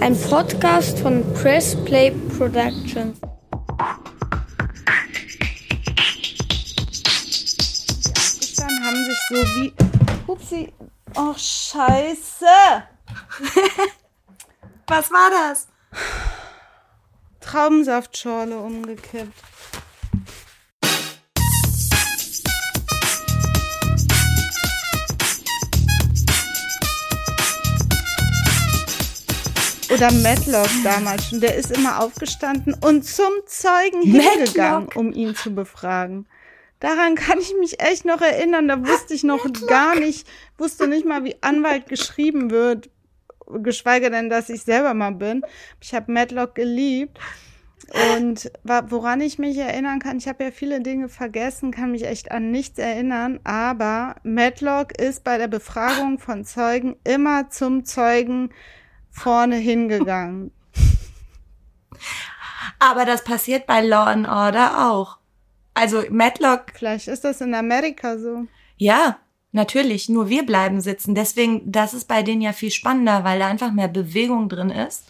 Ein Podcast von Press Play Productions. Dann haben sich so wie. Upsi. Oh, Scheiße. Was war das? Traubensaftschorle umgekippt. Oder Matlock damals schon. Der ist immer aufgestanden und zum Zeugen hingegangen, um ihn zu befragen. Daran kann ich mich echt noch erinnern. Da wusste ich noch gar nicht, wusste nicht mal, wie Anwalt geschrieben wird, geschweige denn, dass ich selber mal bin. Ich habe Matlock geliebt. Und woran ich mich erinnern kann, ich habe ja viele Dinge vergessen, kann mich echt an nichts erinnern, aber Matlock ist bei der Befragung von Zeugen immer zum Zeugen vorne hingegangen. Aber das passiert bei Law and Order auch. Also Matlock. Vielleicht ist das in Amerika so. Ja, natürlich. Nur wir bleiben sitzen. Deswegen, das ist bei denen ja viel spannender, weil da einfach mehr Bewegung drin ist.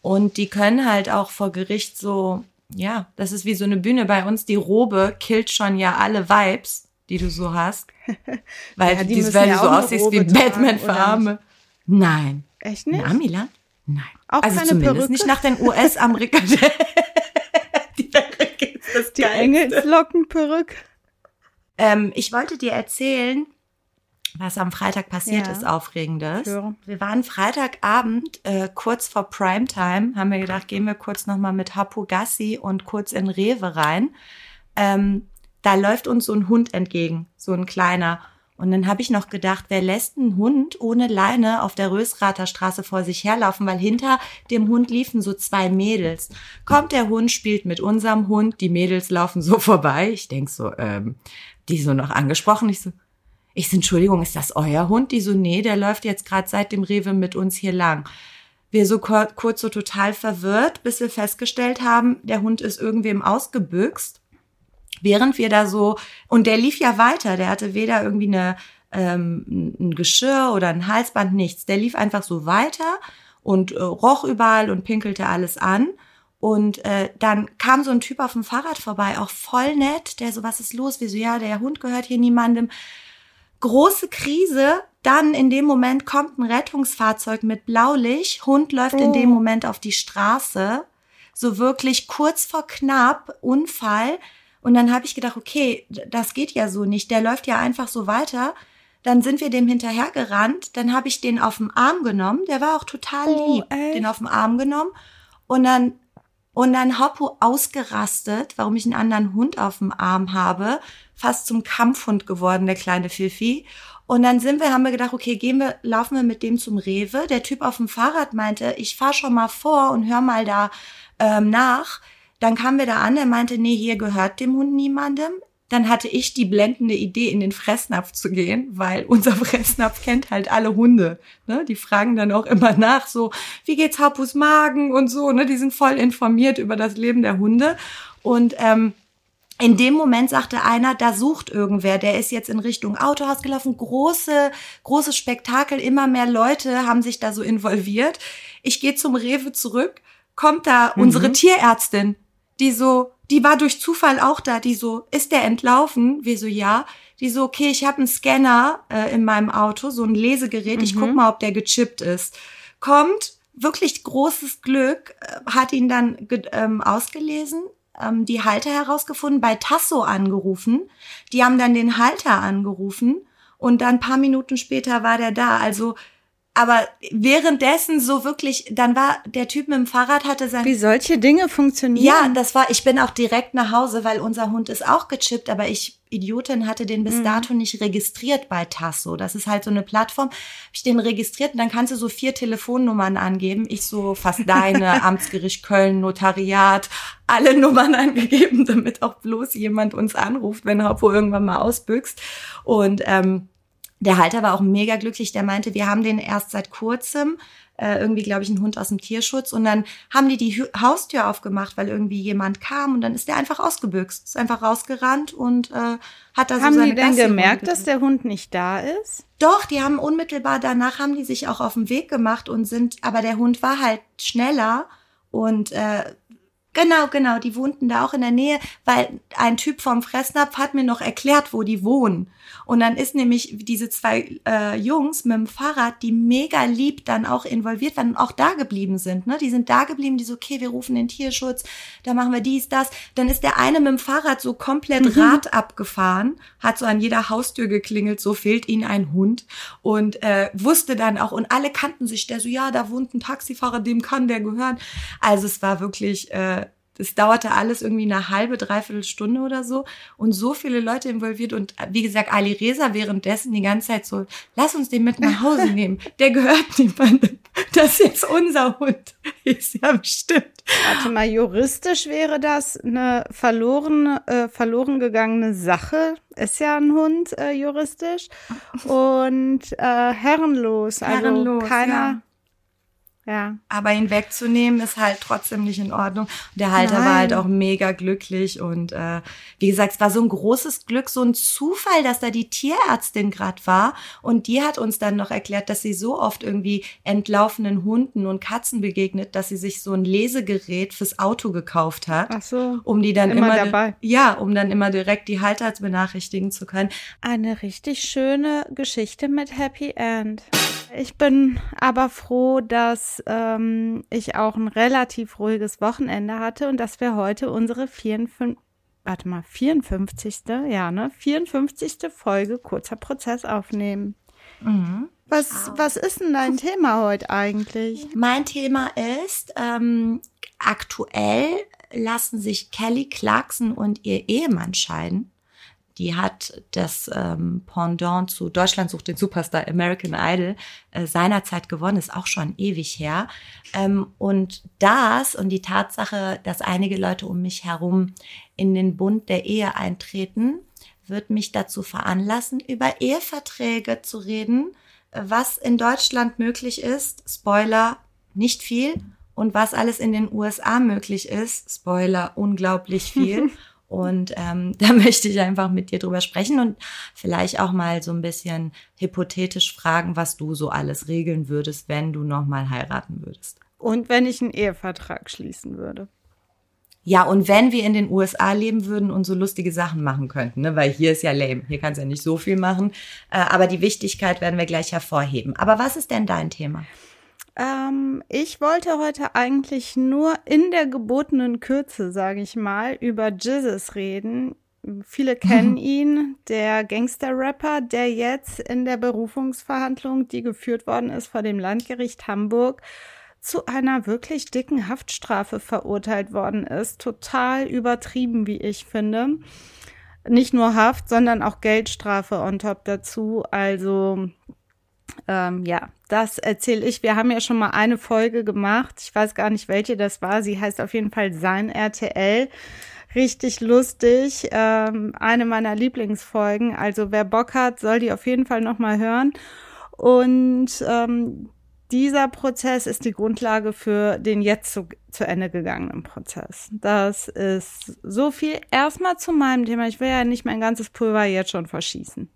Und die können halt auch vor Gericht so, ja, das ist wie so eine Bühne bei uns. Die Robe killt schon ja alle Vibes, die du so hast. Weil, ja, die weil ja du so aussiehst wie Batman für Arme. Nein. Echt nicht? In Amiland? Nein. Auch also keine zumindest Perücke? nicht nach den US-Amerikanern. die Perücke ist das Die Geilste. Engelslockenperücke. Ähm, ich wollte dir erzählen, was am Freitag passiert Ja. ist, Aufregendes. Wir waren Freitagabend, äh, kurz vor Primetime, haben wir gedacht, gehen wir kurz nochmal mit Hapu Gassi und kurz in Rewe rein. Ähm, da läuft uns so ein Hund entgegen, so ein kleiner. Und dann habe ich noch gedacht, wer lässt einen Hund ohne Leine auf der Rösrather Straße vor sich herlaufen, weil hinter dem Hund liefen so zwei Mädels. Kommt der Hund, spielt mit unserem Hund, die Mädels laufen so vorbei. Ich denk so, ähm, die so noch angesprochen. Ich so, ich so, Entschuldigung, ist das euer Hund? Die so, nee, der läuft jetzt gerade seit dem Rewe mit uns hier lang. Wir so kur kurz so total verwirrt, bis wir festgestellt haben, der Hund ist irgendwem ausgebüxt. Während wir da so, und der lief ja weiter, der hatte weder irgendwie eine, ähm, ein Geschirr oder ein Halsband, nichts. Der lief einfach so weiter und äh, roch überall und pinkelte alles an. Und äh, dann kam so ein Typ auf dem Fahrrad vorbei, auch voll nett, der so, was ist los? Wir so, ja, der Hund gehört hier niemandem. Große Krise. Dann in dem Moment kommt ein Rettungsfahrzeug mit Blaulicht. Hund läuft in dem Moment auf die Straße. So wirklich kurz vor knapp, Unfall. Und dann habe ich gedacht, okay, das geht ja so nicht. Der läuft ja einfach so weiter. Dann sind wir dem hinterhergerannt. Dann habe ich den auf den Arm genommen. Der war auch total Oh, lieb. echt? Den auf den Arm genommen. Und dann und dann Hoppo ausgerastet, warum ich einen anderen Hund auf dem Arm habe, fast zum Kampfhund geworden, der kleine Fifi. Und dann sind wir, haben wir gedacht, okay, gehen wir, laufen wir mit dem zum Rewe. Der Typ auf dem Fahrrad meinte, ich fahr schon mal vor und hör mal da ähm, nach. Dann kamen wir da an, er meinte, nee, hier gehört dem Hund niemandem. Dann hatte ich die blendende Idee, in den Fressnapf zu gehen, weil unser Fressnapf kennt halt alle Hunde. Ne? Die fragen dann auch immer nach, so, wie geht's Hapus Magen und so. Ne? Die sind voll informiert über das Leben der Hunde. Und ähm, in dem Moment sagte einer, da sucht irgendwer, der ist jetzt in Richtung Autohaus gelaufen. Große, großes Spektakel, immer mehr Leute haben sich da so involviert. Ich gehe zum Rewe zurück, kommt da unsere Tierärztin, die so, die war durch Zufall auch da, die so, ist der entlaufen? Wir so, ja. Die so, okay, ich habe einen Scanner äh, in meinem Auto, so ein Lesegerät, ich guck mal, ob der gechippt ist. Kommt, wirklich großes Glück, äh, hat ihn dann ähm, ausgelesen, ähm, die Halter herausgefunden, bei Tasso angerufen. Die haben dann den Halter angerufen und dann ein paar Minuten später war der da. Also, aber währenddessen so wirklich, dann war der Typ mit dem Fahrrad hatte sein Wie solche Dinge funktionieren. ja, das war, ich bin auch direkt nach Hause, weil unser Hund ist auch gechippt, aber ich, Idiotin, hatte den Mhm. bis dato nicht registriert bei Tasso. Das ist halt so eine Plattform. Hab ich den registriert und dann kannst du so vier Telefonnummern angeben. Ich so fast deine, Amtsgericht Köln, Notariat, alle Nummern angegeben, damit auch bloß jemand uns anruft, wenn Hoppo irgendwann mal ausbüchst. Und ähm, der Halter war auch mega glücklich. Der meinte, wir haben den erst seit kurzem, äh, irgendwie, glaube ich, ein Hund aus dem Tierschutz. Und dann haben die die Haustür aufgemacht, weil irgendwie jemand kam und dann ist der einfach ausgebüxt, ist einfach rausgerannt und äh, hat da so Haben seine die denn Gassi gemerkt, dass der Hund nicht da ist? Doch, die haben unmittelbar danach haben die sich auch auf den Weg gemacht und sind, aber der Hund war halt schneller und äh, genau, genau, die wohnten da auch in der Nähe, weil ein Typ vom Fressnapf hat mir noch erklärt, wo die wohnen. Und dann ist nämlich diese zwei äh, Jungs mit dem Fahrrad, die mega lieb dann auch involviert waren und auch da geblieben sind. Ne? Die sind da geblieben, die so, okay, wir rufen den Tierschutz, da machen wir dies, das. Dann ist der eine mit dem Fahrrad so komplett Rad abgefahren, hat so an jeder Haustür geklingelt, so fehlt ihnen ein Hund und äh, wusste dann auch, und alle kannten sich, der so, ja, da wohnt ein Taxifahrer, dem kann der gehören. Also es war wirklich, äh, es dauerte alles irgendwie eine halbe, dreiviertel Stunde oder so und so viele Leute involviert und wie gesagt, Ali Reza währenddessen die ganze Zeit so, lass uns den mit nach Hause nehmen, der gehört niemandem, das ist jetzt unser Hund, ist ja bestimmt. Warte mal, juristisch wäre das eine verloren, äh, verloren gegangene Sache. Ist ja ein Hund äh, juristisch. Und äh, herrenlos. Also Herrenlos, keiner. Ja. Aber ihn wegzunehmen ist halt trotzdem nicht in Ordnung. Und der Halter war Nein. halt auch mega glücklich. Und äh, wie gesagt, es war so ein großes Glück, so ein Zufall, dass da die Tierärztin gerade war. Und die hat uns dann noch erklärt, dass sie so oft irgendwie entlaufenen Hunden und Katzen begegnet, dass sie sich so ein Lesegerät fürs Auto gekauft hat. Ach so. Um die dann Immer immer, dabei. ja, um dann immer direkt die Halter benachrichtigen zu können. Eine richtig schöne Geschichte mit Happy End. Ich bin aber froh, dass ähm, ich auch ein relativ ruhiges Wochenende hatte und dass wir heute unsere 54, warte mal, 54. Ja, ne? 54. Folge kurzer Prozess aufnehmen. Was, was ist denn dein Thema heute eigentlich? Mein Thema ist, ähm, aktuell lassen sich Kelly Clarkson und ihr Ehemann scheiden. Die hat das ähm, Pendant zu Deutschland sucht den Superstar American Idol äh, seinerzeit gewonnen, ist auch schon ewig her. Ähm, und das und die Tatsache, dass einige Leute um mich herum in den Bund der Ehe eintreten, wird mich dazu veranlassen, über Eheverträge zu reden, was in Deutschland möglich ist. Spoiler, nicht viel. Und was alles in den USA möglich ist. Spoiler, unglaublich viel. Und ähm, da möchte ich einfach mit dir drüber sprechen und vielleicht auch mal so ein bisschen hypothetisch fragen, was du so alles regeln würdest, wenn du nochmal heiraten würdest. Und wenn ich einen Ehevertrag schließen würde. Ja, und wenn wir in den USA leben würden und so lustige Sachen machen könnten, ne? weil hier ist ja lame, hier kannst du ja nicht so viel machen, äh, aber die Wichtigkeit werden wir gleich hervorheben. Aber was ist denn dein Thema? Ähm, ich wollte heute eigentlich nur in der gebotenen Kürze, sage ich mal, über Jesus reden. Viele kennen ihn, der Gangster-Rapper, der jetzt in der Berufungsverhandlung, die geführt worden ist vor dem Landgericht Hamburg, zu einer wirklich dicken Haftstrafe verurteilt worden ist. Total übertrieben, wie ich finde. Nicht nur Haft, sondern auch Geldstrafe on top dazu. Also ähm, ja, das erzähle ich. Wir haben ja schon mal eine Folge gemacht. Ich weiß gar nicht, welche das war. Sie heißt auf jeden Fall Sein RTL. Richtig lustig. Ähm, eine meiner Lieblingsfolgen. Also wer Bock hat, soll die auf jeden Fall noch mal hören. Und ähm, dieser Prozess ist die Grundlage für den jetzt zu, zu Ende gegangenen Prozess. Das ist so viel erstmal zu meinem Thema. Ich will ja nicht mein ganzes Pulver jetzt schon verschießen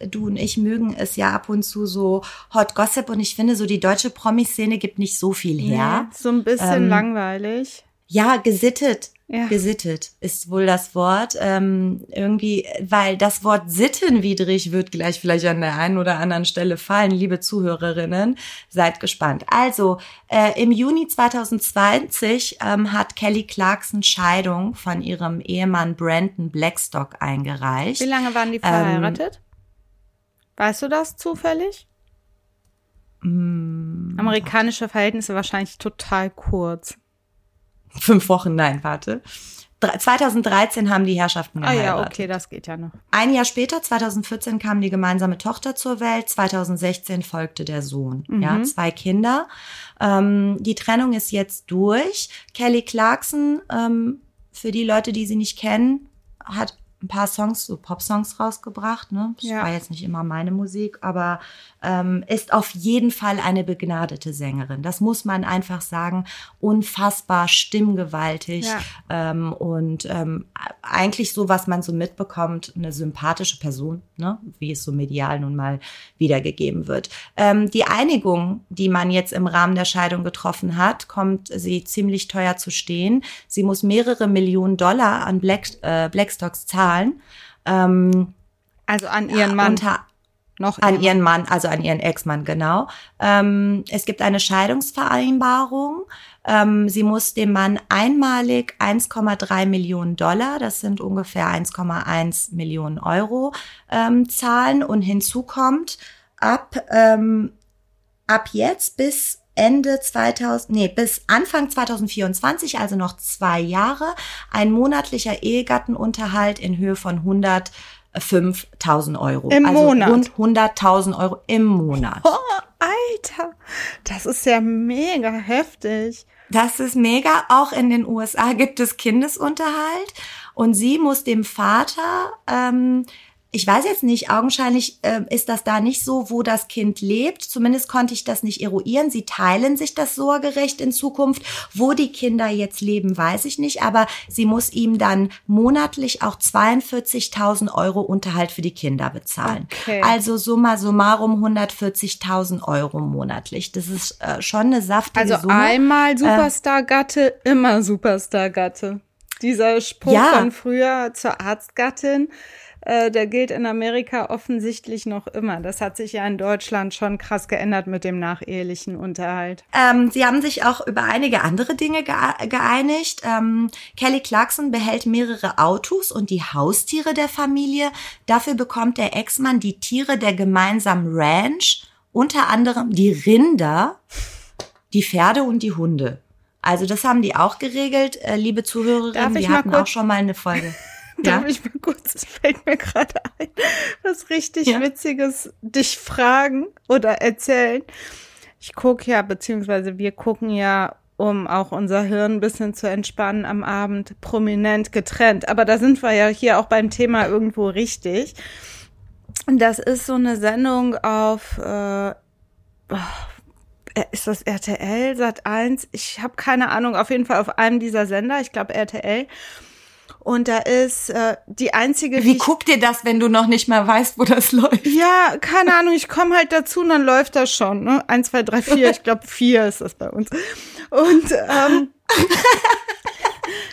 du und ich mögen es ja ab und zu so Hot Gossip und ich finde so die deutsche Promi-Szene gibt nicht so viel her. Nee, so ein bisschen Ähm, langweilig. Ja, gesittet. Ja. Gesittet ist wohl das Wort. Ähm, irgendwie, weil das Wort sittenwidrig wird gleich vielleicht an der einen oder anderen Stelle fallen. Liebe Zuhörerinnen, seid gespannt. Also, äh, im Juni 2020 ähm, hat Kelly Clarkson Scheidung von ihrem Ehemann Brandon Blackstock eingereicht. Wie lange waren die verheiratet? Weißt du das zufällig? Amerikanische Verhältnisse wahrscheinlich total kurz. Fünf Wochen, nein, warte. Dre- 2013 haben die Herrschaften Ah geheiratet. ja, okay, das geht ja noch. Ein Jahr später, 2014, kam die gemeinsame Tochter zur Welt. 2016 folgte der Sohn. Ja, zwei Kinder. Ähm, die Trennung ist jetzt durch. Kelly Clarkson, ähm, für die Leute, die sie nicht kennen, hat ein paar Songs, so Pop-Songs rausgebracht. Ne? Das Ja. war jetzt nicht immer meine Musik, aber ähm, ist auf jeden Fall eine begnadete Sängerin. Das muss man einfach sagen. Unfassbar stimmgewaltig Ja. ähm, und ähm, eigentlich so, was man so mitbekommt, eine sympathische Person, ne? wie es so medial nun mal wiedergegeben wird. Ähm, die Einigung, die man jetzt im Rahmen der Scheidung getroffen hat, kommt sie ziemlich teuer zu stehen. Sie muss mehrere Millionen Dollar an Black, äh, Blackstocks zahlen. Ähm, Also an ihren Mann. Unter, noch an ihren Mann, also an ihren Ex-Mann, genau. Ähm, es gibt eine Scheidungsvereinbarung. Ähm, sie muss dem Mann einmalig 1,3 Millionen Dollar, das sind ungefähr 1,1 Millionen Euro, ähm, zahlen. Und hinzu kommt, ab, ähm, ab jetzt bis Ende 2000, nee, bis Anfang 2024, also noch zwei Jahre, ein monatlicher Ehegattenunterhalt in Höhe von 105.000 Euro. Im also Monat? rund 100.000 Euro im Monat. Oh, Alter, das ist ja mega heftig. Das ist mega. Auch in den USA gibt es Kindesunterhalt und sie muss dem Vater, ähm, ich weiß jetzt nicht, augenscheinlich äh, ist das da nicht so, wo das Kind lebt. Zumindest konnte ich das nicht eruieren. Sie teilen sich das Sorgerecht in Zukunft. Wo die Kinder jetzt leben, weiß ich nicht. Aber sie muss ihm dann monatlich auch 42.000 Euro Unterhalt für die Kinder bezahlen. Okay. Also summa summarum 140.000 Euro monatlich. Das ist äh, schon eine saftige Also Summe. einmal Superstar-Gatte, immer Superstar-Gatte. Dieser Spruch Ja. von früher zur Arztgattin, äh, der gilt in Amerika offensichtlich noch immer. Das hat sich ja in Deutschland schon krass geändert mit dem nachehelichen Unterhalt. Ähm, sie haben sich auch über einige andere Dinge geeinigt. Ähm, Kelly Clarkson behält mehrere Autos und die Haustiere der Familie. Dafür bekommt der Ex-Mann die Tiere der gemeinsamen Ranch, unter anderem die Rinder, die Pferde und die Hunde. Also das haben die auch geregelt, äh, liebe Darf Zuhörerinnen. ich Wir hatten kurz- auch schon mal eine Folge. Darf ich mal kurz, es fällt mir gerade ein, was richtig Ja. Witziges dich fragen oder erzählen. Ich gucke ja, beziehungsweise wir gucken ja, um auch unser Hirn ein bisschen zu entspannen am Abend, prominent getrennt. Aber da sind wir ja hier auch beim Thema irgendwo richtig. Und Das ist so eine Sendung auf, äh, oh, ist das RTL, Sat 1? Ich habe keine Ahnung, auf jeden Fall auf einem dieser Sender, ich glaube RTL. Und da ist äh, die einzige, Wie guckt ihr das, wenn du noch nicht mal weißt, wo das läuft? ja, keine Ahnung, ich komme halt dazu und dann läuft das schon. Ne? Eins, zwei, drei, vier, ich glaube vier ist das bei uns. Und ähm,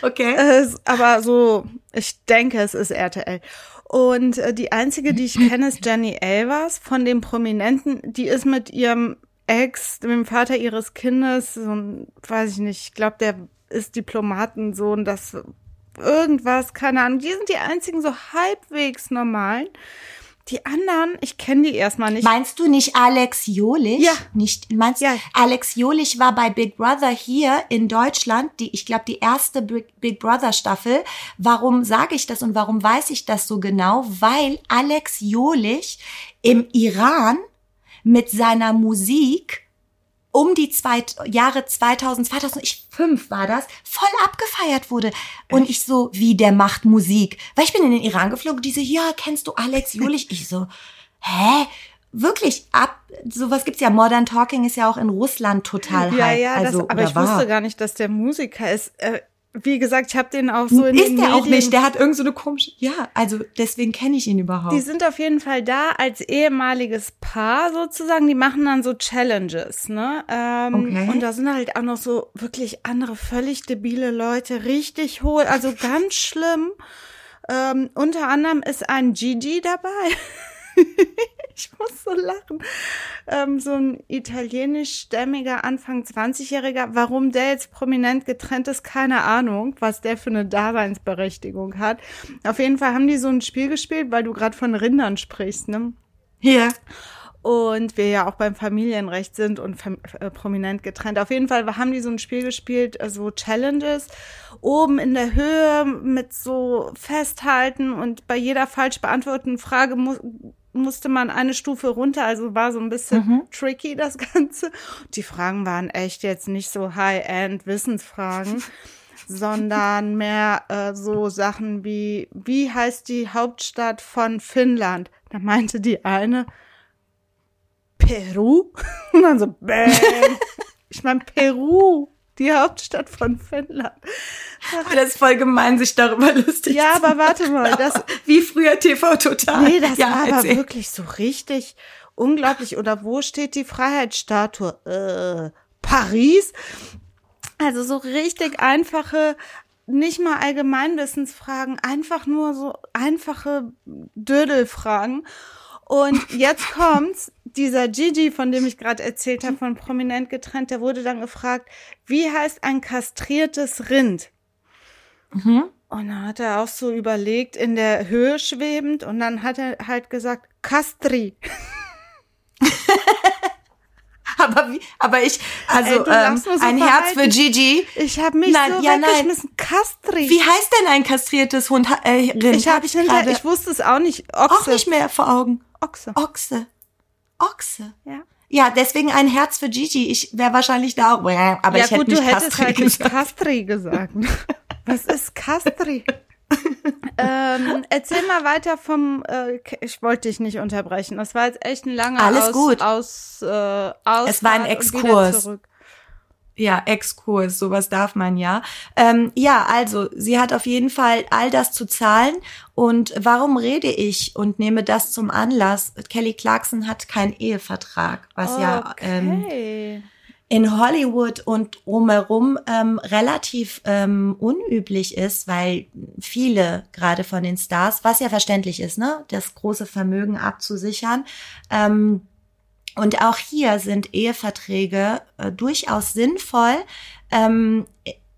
Okay. es, aber so, ich denke, es ist RTL. Und äh, die einzige, die ich kenne, ist Jenny Elvers von den Prominenten. Die ist mit ihrem Ex, dem Vater ihres Kindes, so ein, weiß ich nicht, ich glaube, der ist Diplomatensohn, das irgendwas, keine Ahnung. Die sind die einzigen so halbwegs normalen. Die anderen, ich kenne die erstmal nicht. Meinst du nicht Alex Jolich? Ja. Nicht, meinst Ja. Alex Jolich war bei Big Brother hier in Deutschland, die, ich glaube, die erste Big Big Brother Staffel. Warum sage ich das und warum weiß ich das so genau? Weil Alex Jolich im Iran mit seiner Musik um die zwei, Jahre 2000, 2005 war das, voll abgefeiert wurde. Und ich so, wie, der macht Musik. Weil ich bin in den Iran geflogen, die so, ja, kennst du Alex Julich? Ich so, hä? Wirklich, ab, sowas gibt's ja, Modern Talking ist ja auch in Russland total ja, hype. ja, also, das, aber ich war. wusste gar nicht, dass der Musiker ist. Äh, wie gesagt, ich habe den auch so in ist den der Medien. auch nicht, der hat irgend so eine komische, ja, also deswegen kenne ich ihn überhaupt. Die sind auf jeden Fall da als ehemaliges Paar sozusagen. Die machen dann so Challenges, ne? Ähm, Okay. Und da sind halt auch noch so wirklich andere völlig debile Leute, richtig hohl, also ganz schlimm. Ähm, unter anderem ist ein Gigi dabei. ich muss so lachen. Ähm, so ein italienischstämmiger Anfang 20-Jähriger. Warum der jetzt prominent getrennt ist, keine Ahnung, was der für eine Daseinsberechtigung hat. Auf jeden Fall haben die so ein Spiel gespielt, weil du gerade von Rindern sprichst, ne? Hier. und wir ja auch beim Familienrecht sind und äh, prominent getrennt. Auf jeden Fall haben die so ein Spiel gespielt, äh, so Challenges, oben in der Höhe mit so Festhalten und bei jeder falsch beantworteten Frage mu musste man eine Stufe runter, also war so ein bisschen tricky das Ganze. Die Fragen waren echt jetzt nicht so High-End Wissensfragen. sondern mehr äh, so Sachen wie, wie heißt die Hauptstadt von Finnland? Da meinte die eine, Peru? Und dann so, bang. Ich meine, Peru, die Hauptstadt von Finnland. Das ist voll gemein, sich darüber lustig Ja, zu aber warte mal, machen. das, Wie früher TV Total. nee, das ja, war aber wirklich so richtig unglaublich. Oder wo steht die Freiheitsstatue? Äh, Paris? Also so richtig einfache, nicht mal Allgemeinwissensfragen, einfach nur so einfache Dödelfragen. Und jetzt kommt's, dieser Gigi, von dem ich gerade erzählt habe, von Prominent getrennt, der wurde dann gefragt, wie heißt ein kastriertes Rind? Mhm. Und dann hat er auch so überlegt, in der Höhe schwebend, und dann hat er halt gesagt, Castri. Aber wie, aber ich, also Ey, ähm, so ein Herz für. Gigi. Ich habe mich Nein, so ja, nein. weggeschmissen. Castri. Wie heißt denn ein kastriertes Hund? Äh, Rind? ich habe ich hinter, gerade ich wusste es auch nicht. Ochse. auch nicht mehr vor Augen. Ochse. Ochse. Ochse. Ja. Ja, deswegen ein Herz für Gigi. Ich wäre wahrscheinlich da auch, aber ja ich hätte gut, nicht du hättest Kastri halt nicht gesagt. Castri gesagt. Was ist Castri? ähm, erzähl mal weiter vom. Äh, ich wollte dich nicht unterbrechen. Das war jetzt echt ein langer Alles aus, gut. aus, äh, aus Es war ein Exkurs. Ja, Exkurs, sowas darf man ja. Ähm, ja, also sie hat auf jeden Fall all das zu zahlen. Und warum rede ich und nehme das zum Anlass? Kelly Clarkson hat keinen Ehevertrag, was ja ähm, Okay. in Hollywood und drumherum ähm, relativ ähm, unüblich ist, weil viele gerade von den Stars, was ja verständlich ist, ne, das große Vermögen abzusichern. Ähm, und auch hier sind Eheverträge äh, durchaus sinnvoll. Ähm,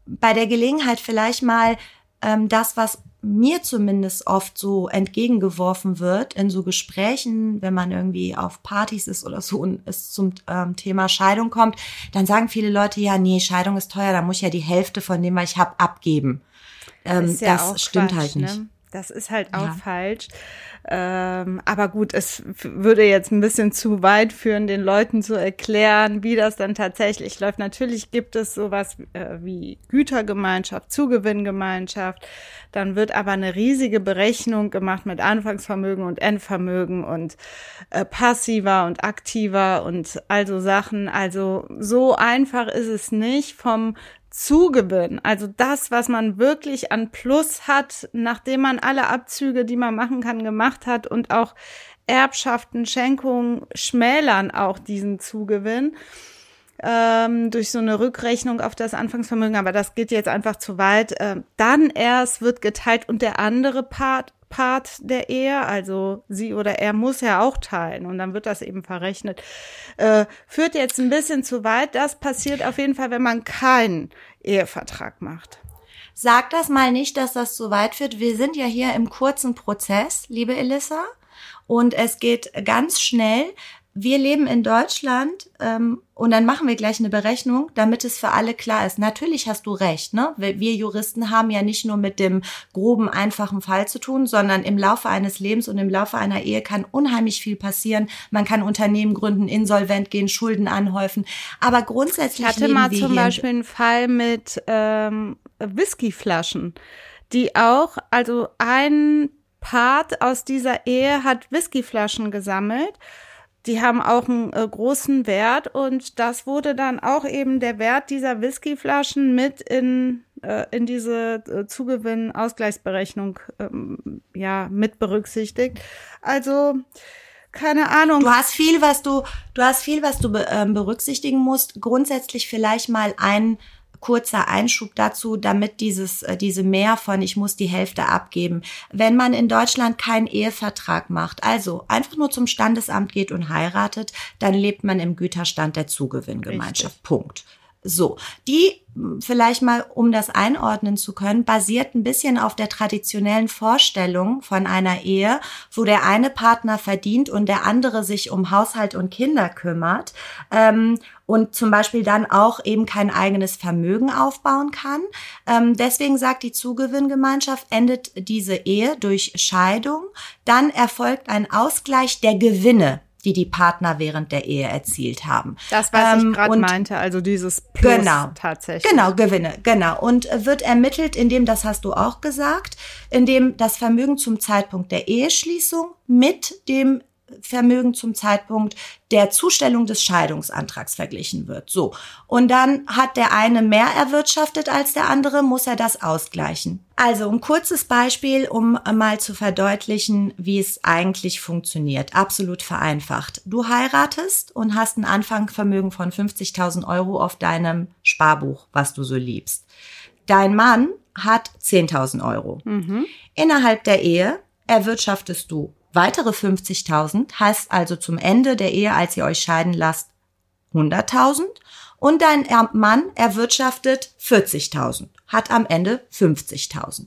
bei der Gelegenheit vielleicht mal ähm, das, was mir zumindest oft so entgegengeworfen wird in so Gesprächen, wenn man irgendwie auf Partys ist oder so und es zum ähm, Thema Scheidung kommt, dann sagen viele Leute, ja, nee, Scheidung ist teuer, da muss ich ja die Hälfte von dem, was ich habe, abgeben. Ähm, ja das stimmt Quatsch, halt nicht. Ne? Das ist halt auch Ja. falsch. Ähm, aber gut, es würde jetzt ein bisschen zu weit führen, den Leuten zu erklären, wie das dann tatsächlich läuft. Natürlich gibt es sowas äh, wie Gütergemeinschaft, Zugewinngemeinschaft. Dann wird aber eine riesige Berechnung gemacht mit Anfangsvermögen und Endvermögen und äh, passiver und aktiver und also Sachen. Also so einfach ist es nicht vom Zugewinn, also das, was man wirklich an Plus hat, nachdem man alle Abzüge, die man machen kann, gemacht hat und auch Erbschaften, Schenkungen schmälern auch diesen Zugewinn ähm, durch so eine Rückrechnung auf das Anfangsvermögen, aber das geht jetzt einfach zu weit. Ähm, dann erst wird geteilt und der andere Part Part der Ehe, also sie oder er muss ja auch teilen und dann wird das eben verrechnet. Äh, führt jetzt ein bisschen zu weit. Das passiert auf jeden Fall, wenn man keinen Ehevertrag macht. Sag das mal nicht, dass das so weit führt. Wir sind ja hier im kurzen Prozess, liebe Elissa. Und es geht ganz schnell. Wir leben in Deutschland ähm, und dann machen wir gleich eine Berechnung, damit es für alle klar ist. Natürlich hast du recht, ne? Wir Juristen haben ja nicht nur mit dem groben, einfachen Fall zu tun, sondern im Laufe eines Lebens und im Laufe einer Ehe kann unheimlich viel passieren. Man kann Unternehmen gründen, insolvent gehen, Schulden anhäufen. Aber grundsätzlich Ich hatte mal zum Beispiel einen Fall mit ähm, Whiskyflaschen, die auch, also ein Part aus dieser Ehe hat Whiskyflaschen gesammelt. Die haben auch einen äh, großen Wert und das wurde dann auch eben der Wert dieser Whiskyflaschen mit in, äh, in diese äh, Zugewinn-Ausgleichsberechnung ähm, ja, mit berücksichtigt. Also, keine Ahnung. Du hast viel, was du, du hast viel, was du be, ähm, berücksichtigen musst. Grundsätzlich vielleicht mal ein kurzer Einschub dazu, damit dieses, äh, diese Mehr von ich muss die Hälfte abgeben. Wenn man in Deutschland keinen Ehevertrag macht, also einfach nur zum Standesamt geht und heiratet, dann lebt man im Güterstand der Zugewinngemeinschaft. Richtig. Punkt. So, die mh, vielleicht mal, um das einordnen zu können, basiert ein bisschen auf der traditionellen Vorstellung von einer Ehe, wo der eine Partner verdient und der andere sich um Haushalt und Kinder kümmert ähm, und zum Beispiel dann auch eben kein eigenes Vermögen aufbauen kann. Ähm, deswegen sagt die Zugewinngemeinschaft, endet diese Ehe durch Scheidung, dann erfolgt ein Ausgleich der Gewinne die die Partner während der Ehe erzielt haben. Das, was Ähm, ich gerade meinte, also dieses Plus Genau. tatsächlich. Genau, Gewinne, genau. Und äh, wird ermittelt, indem, das hast du auch gesagt, indem das Vermögen zum Zeitpunkt der Eheschließung mit dem Vermögen zum Zeitpunkt der Zustellung des Scheidungsantrags verglichen wird. So. Und dann hat der eine mehr erwirtschaftet als der andere, muss er das ausgleichen. Also ein kurzes Beispiel, um mal zu verdeutlichen, wie es eigentlich funktioniert. Absolut vereinfacht. Du heiratest und hast ein Anfangsvermögen von 50.000 Euro auf deinem Sparbuch, was du so liebst. Dein Mann hat 10.000 Euro. Innerhalb der Ehe erwirtschaftest du weitere 50.000, heißt also zum Ende der Ehe, als ihr euch scheiden lasst, 100.000 und dein Er- Mann erwirtschaftet 40.000, hat am Ende 50.000.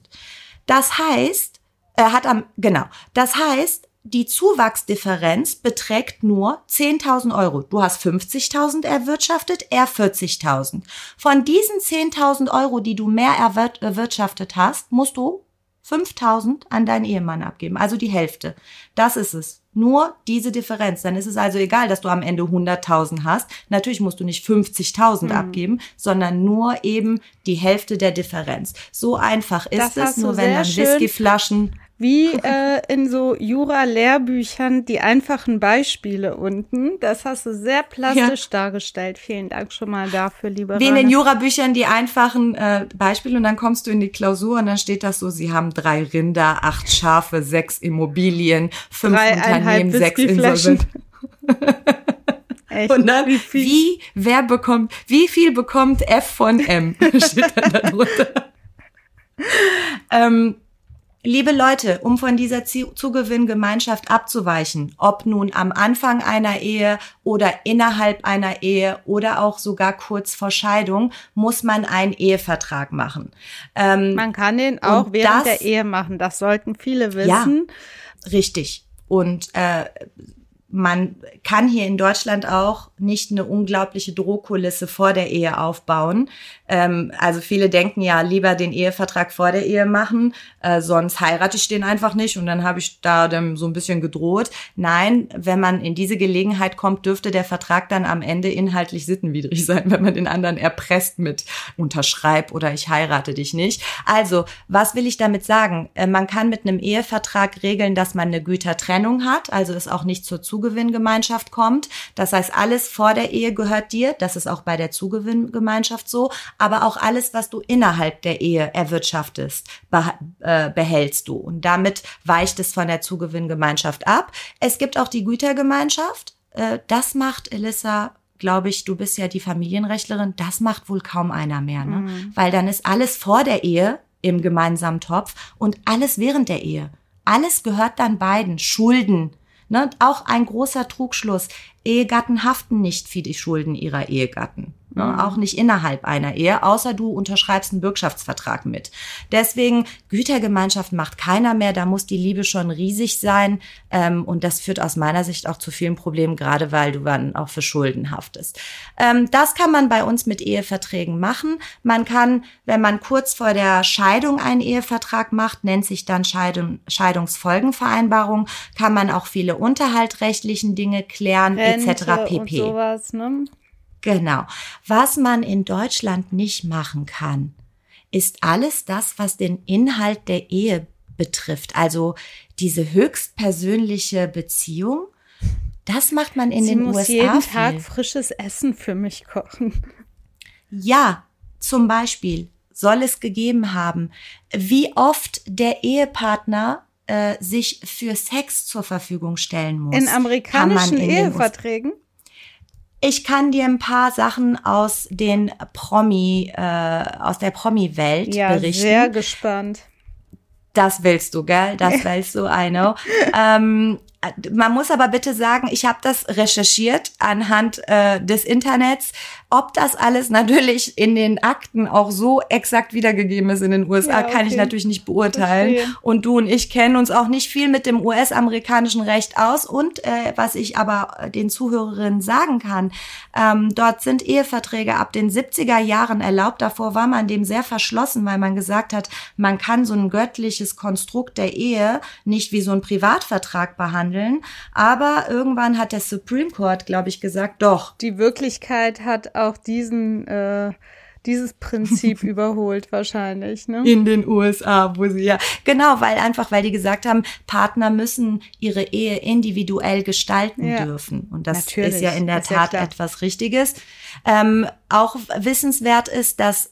Das heißt, er hat am, genau, das heißt, die Zuwachsdifferenz beträgt nur 10.000 Euro. Du hast 50.000 erwirtschaftet, er 40.000. Von diesen 10.000 Euro, die du mehr erwir- erwirtschaftet hast, musst du 5.000 an deinen Ehemann abgeben, also die Hälfte. Das ist es. Nur diese Differenz. Dann ist es also egal, dass du am Ende 100.000 hast. Natürlich musst du nicht 50.000 abgeben, sondern nur eben die Hälfte der Differenz. So einfach ist Das es. Nur wenn dann Whiskyflaschen Wie äh, in so Jura-Lehrbüchern die einfachen Beispiele unten. Das hast du sehr plastisch dargestellt. Vielen Dank schon mal dafür, liebe Wie in den. Jurabüchern die einfachen äh, Beispiele und dann kommst du in die Klausur und dann steht das so, sie haben drei Rinder, acht Schafe, sechs Immobilien, fünf Dreieinhalb Unternehmen, sechs. Insolvent. Echt? Und dann, Wie wie, viel? wer bekommt, wie viel bekommt F von M? steht dann da drunter. ähm, Liebe Leute, um von dieser Zugewinngemeinschaft abzuweichen, ob nun am Anfang einer Ehe oder innerhalb einer Ehe oder auch sogar kurz vor Scheidung, muss man einen Ehevertrag machen. Ähm, Man kann den auch während das- der Ehe machen. Das sollten viele Ja. wissen. Richtig. Und äh, man kann hier in Deutschland auch nicht eine unglaubliche Drohkulisse vor der Ehe aufbauen. Ähm, also viele denken ja, lieber den Ehevertrag vor der Ehe machen, äh, sonst heirate ich den einfach nicht und dann habe ich da dem so ein bisschen gedroht. Nein, wenn man in diese Gelegenheit kommt, dürfte der Vertrag dann am Ende inhaltlich sittenwidrig sein, wenn man den anderen erpresst mit unterschreib oder ich heirate dich nicht. Also, was will ich damit sagen? Äh, man kann mit einem Ehevertrag regeln, dass man eine Gütertrennung hat, also es auch nicht zur Zugewinngemeinschaft kommt. Das heißt, alles vor der Ehe gehört dir, das ist auch bei der Zugewinngemeinschaft so, aber auch alles, was du innerhalb der Ehe erwirtschaftest, äh, behältst du. Und damit weicht es von der Zugewinngemeinschaft ab. Es gibt auch die Gütergemeinschaft. Äh, das macht Elissa glaube ich, du bist ja die Familienrechtlerin, das macht wohl kaum einer mehr, ne? Weil dann ist alles vor der Ehe im gemeinsamen Topf und alles während der Ehe. Alles gehört dann beiden. Schulden. Ne? Auch ein großer Trugschluss. Ehegatten haften nicht für die Schulden ihrer Ehegatten. Ne? Auch nicht innerhalb einer Ehe, außer du unterschreibst einen Bürgschaftsvertrag mit. Deswegen, Gütergemeinschaft macht keiner mehr, da muss die Liebe schon riesig sein. Ähm, und das führt aus meiner Sicht auch zu vielen Problemen, gerade weil du dann auch für Schulden haftest. Ähm, das kann man bei uns mit Eheverträgen machen. Man kann, wenn man kurz vor der Scheidung einen Ehevertrag macht, nennt sich dann Scheidung, Scheidungsfolgenvereinbarung, kann man auch viele unterhaltrechtlichen Dinge klären, etc. Rente pp. und sowas, ne? Genau. Was man in Deutschland nicht machen kann, ist alles das, was den Inhalt der Ehe betrifft. Also diese höchstpersönliche Beziehung, das macht man in Sie den muss USA jeden viel. Tag frisches Essen für mich kochen. Ja, zum Beispiel soll es gegeben haben, wie oft der Ehepartner äh, sich für Sex zur Verfügung stellen muss. In amerikanischen in den USA Eheverträgen? Ich kann dir ein paar Sachen aus den Promi, äh, aus der Promi-Welt Ja, berichten. sehr gespannt. Das willst du, gell? Das willst du, I know. ähm, man muss aber bitte sagen, ich habe das recherchiert anhand äh, des Internets. Ob das alles natürlich in den Akten auch so exakt wiedergegeben ist in den USA, Ja, kann ich okay. natürlich nicht beurteilen. Verstehe. Und du und ich kennen uns auch nicht viel mit dem US-amerikanischen Recht aus. Und äh, was ich aber den Zuhörerinnen sagen kann, ähm, dort sind Eheverträge ab den 70er Jahren erlaubt. Davor war man dem sehr verschlossen, weil man gesagt hat, man kann so ein göttliches Konstrukt der Ehe nicht wie so ein Privatvertrag behandeln behandeln. Aber irgendwann hat der Supreme Court, glaube ich, gesagt, doch. Die Wirklichkeit hat auch diesen äh, dieses Prinzip überholt wahrscheinlich, ne? In den USA, wo sie ja, genau, weil einfach, weil die gesagt haben, Partner müssen ihre Ehe individuell gestalten ja. dürfen. Und das Natürlich, ist ja in der Tat ja etwas Richtiges. Ähm, auch wissenswert ist, dass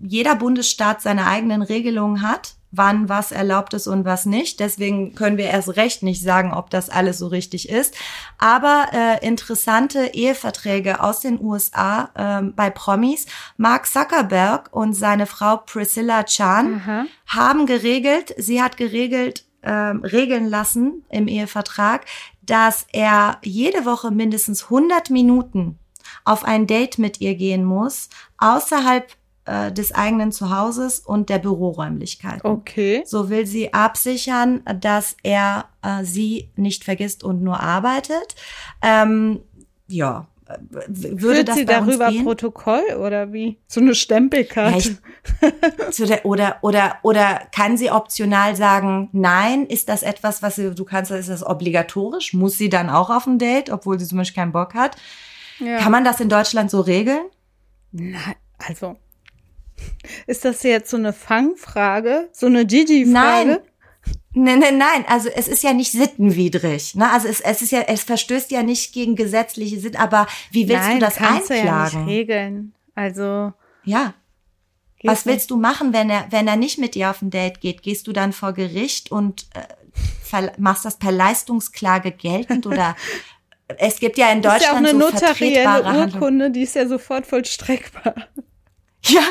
jeder Bundesstaat seine eigenen Regelungen hat wann was erlaubt ist und was nicht. Deswegen können wir erst recht nicht sagen, ob das alles so richtig ist. Aber äh, interessante Eheverträge aus den USA äh, bei Promis. Mark Zuckerberg und seine Frau Priscilla Chan Aha. haben geregelt, sie hat geregelt, äh, regeln lassen im Ehevertrag, dass er jede Woche mindestens 100 Minuten auf ein Date mit ihr gehen muss, außerhalb äh, des eigenen Zuhauses und der Büroräumlichkeiten. Okay. So will sie absichern, dass er äh, sie nicht vergisst und nur arbeitet. Ähm, ja, würde Führt das sie darüber gehen? Protokoll oder wie? So eine Stempelkarte. Ja, der, oder oder oder kann sie optional sagen, nein, ist das etwas, was sie, du kannst, ist das obligatorisch? Muss sie dann auch auf ein Date, obwohl sie zum Beispiel keinen Bock hat? Ja. Kann man das in Deutschland so regeln? Na, also ist das jetzt so eine Fangfrage? So eine Gigi-Frage? Nein. Nein, nein, nein, also es ist ja nicht sittenwidrig. Ne? Also es, es ist ja, es verstößt ja nicht gegen gesetzliche Sitten, aber wie willst nein, du das kannst einklagen? Du ja nicht regeln. Also. Ja. Was willst du machen, wenn er, wenn er nicht mit dir auf ein Date geht? Gehst du dann vor Gericht und äh, machst das per Leistungsklage geltend oder es gibt ja in Deutschland ist ja auch eine so notarielle Urkunde, die ist ja sofort vollstreckbar. Ja,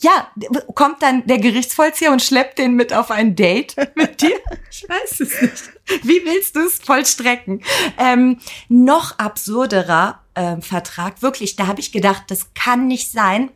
ja, kommt dann der Gerichtsvollzieher und schleppt den mit auf ein Date mit dir? Ich weiß es nicht. Wie willst du es vollstrecken? Ähm, noch absurderer äh, Vertrag, wirklich, da habe ich gedacht, das kann nicht sein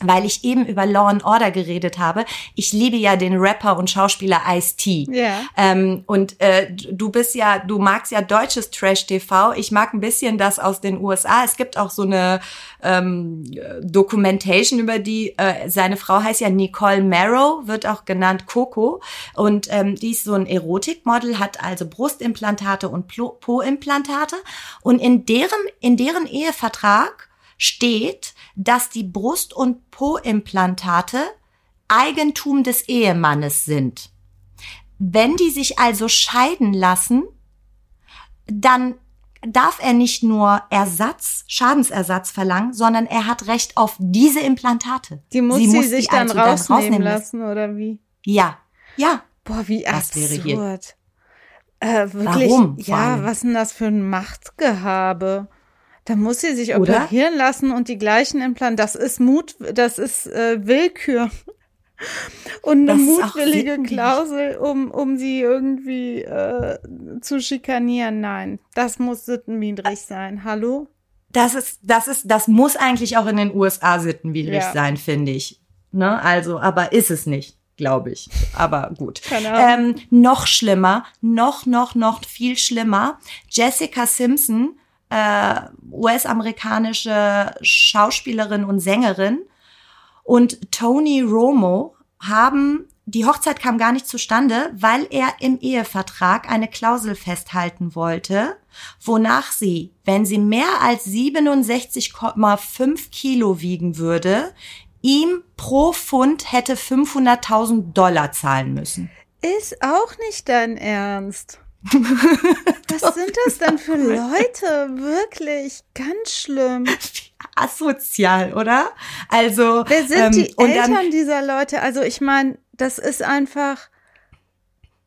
weil ich eben über Law and Order geredet habe. Ich liebe ja den Rapper und Schauspieler Ice-T. Ja. Ähm, und äh, du bist ja, du magst ja deutsches Trash-TV. Ich mag ein bisschen das aus den USA. Es gibt auch so eine ähm, Documentation über die, äh, seine Frau heißt ja Nicole Marrow, wird auch genannt Coco. Und ähm, die ist so ein Erotikmodel, hat also Brustimplantate und Po-Implantate. Und in deren, in deren Ehevertrag steht, dass die Brust- und Po-Implantate Eigentum des Ehemannes sind. Wenn die sich also scheiden lassen, dann darf er nicht nur Ersatz, Schadensersatz verlangen, sondern er hat Recht auf diese Implantate. Die muss sie, sie muss sich dann, also rausnehmen dann rausnehmen lassen, oder wie? Ja, ja. Boah, wie das absurd. Äh, wirklich, Warum? Ja, was denn das für ein Machtgehabe? Da muss sie sich operieren Oder? lassen und die gleichen Implantate. Das ist Mut, das ist äh, Willkür. Und eine mutwillige Klausel, um, um sie irgendwie äh, zu schikanieren. Nein, das muss sittenwidrig sein. Hallo? Das ist, das ist, das muss eigentlich auch in den USA sittenwidrig ja. sein, finde ich. Ne? Also, aber ist es nicht, glaube ich. Aber gut. Ähm, noch schlimmer, noch, noch, noch viel schlimmer. Jessica Simpson äh, US-amerikanische Schauspielerin und Sängerin und Tony Romo haben die Hochzeit kam gar nicht zustande, weil er im Ehevertrag eine Klausel festhalten wollte, wonach sie, wenn sie mehr als 67,5 Kilo wiegen würde, ihm pro Pfund hätte 500.000 Dollar zahlen müssen. Ist auch nicht dein Ernst. Was sind das denn für Leute? Wirklich ganz schlimm. Asozial, oder? Also wer sind ähm, die Eltern dann, dieser Leute? Also ich meine, das ist einfach.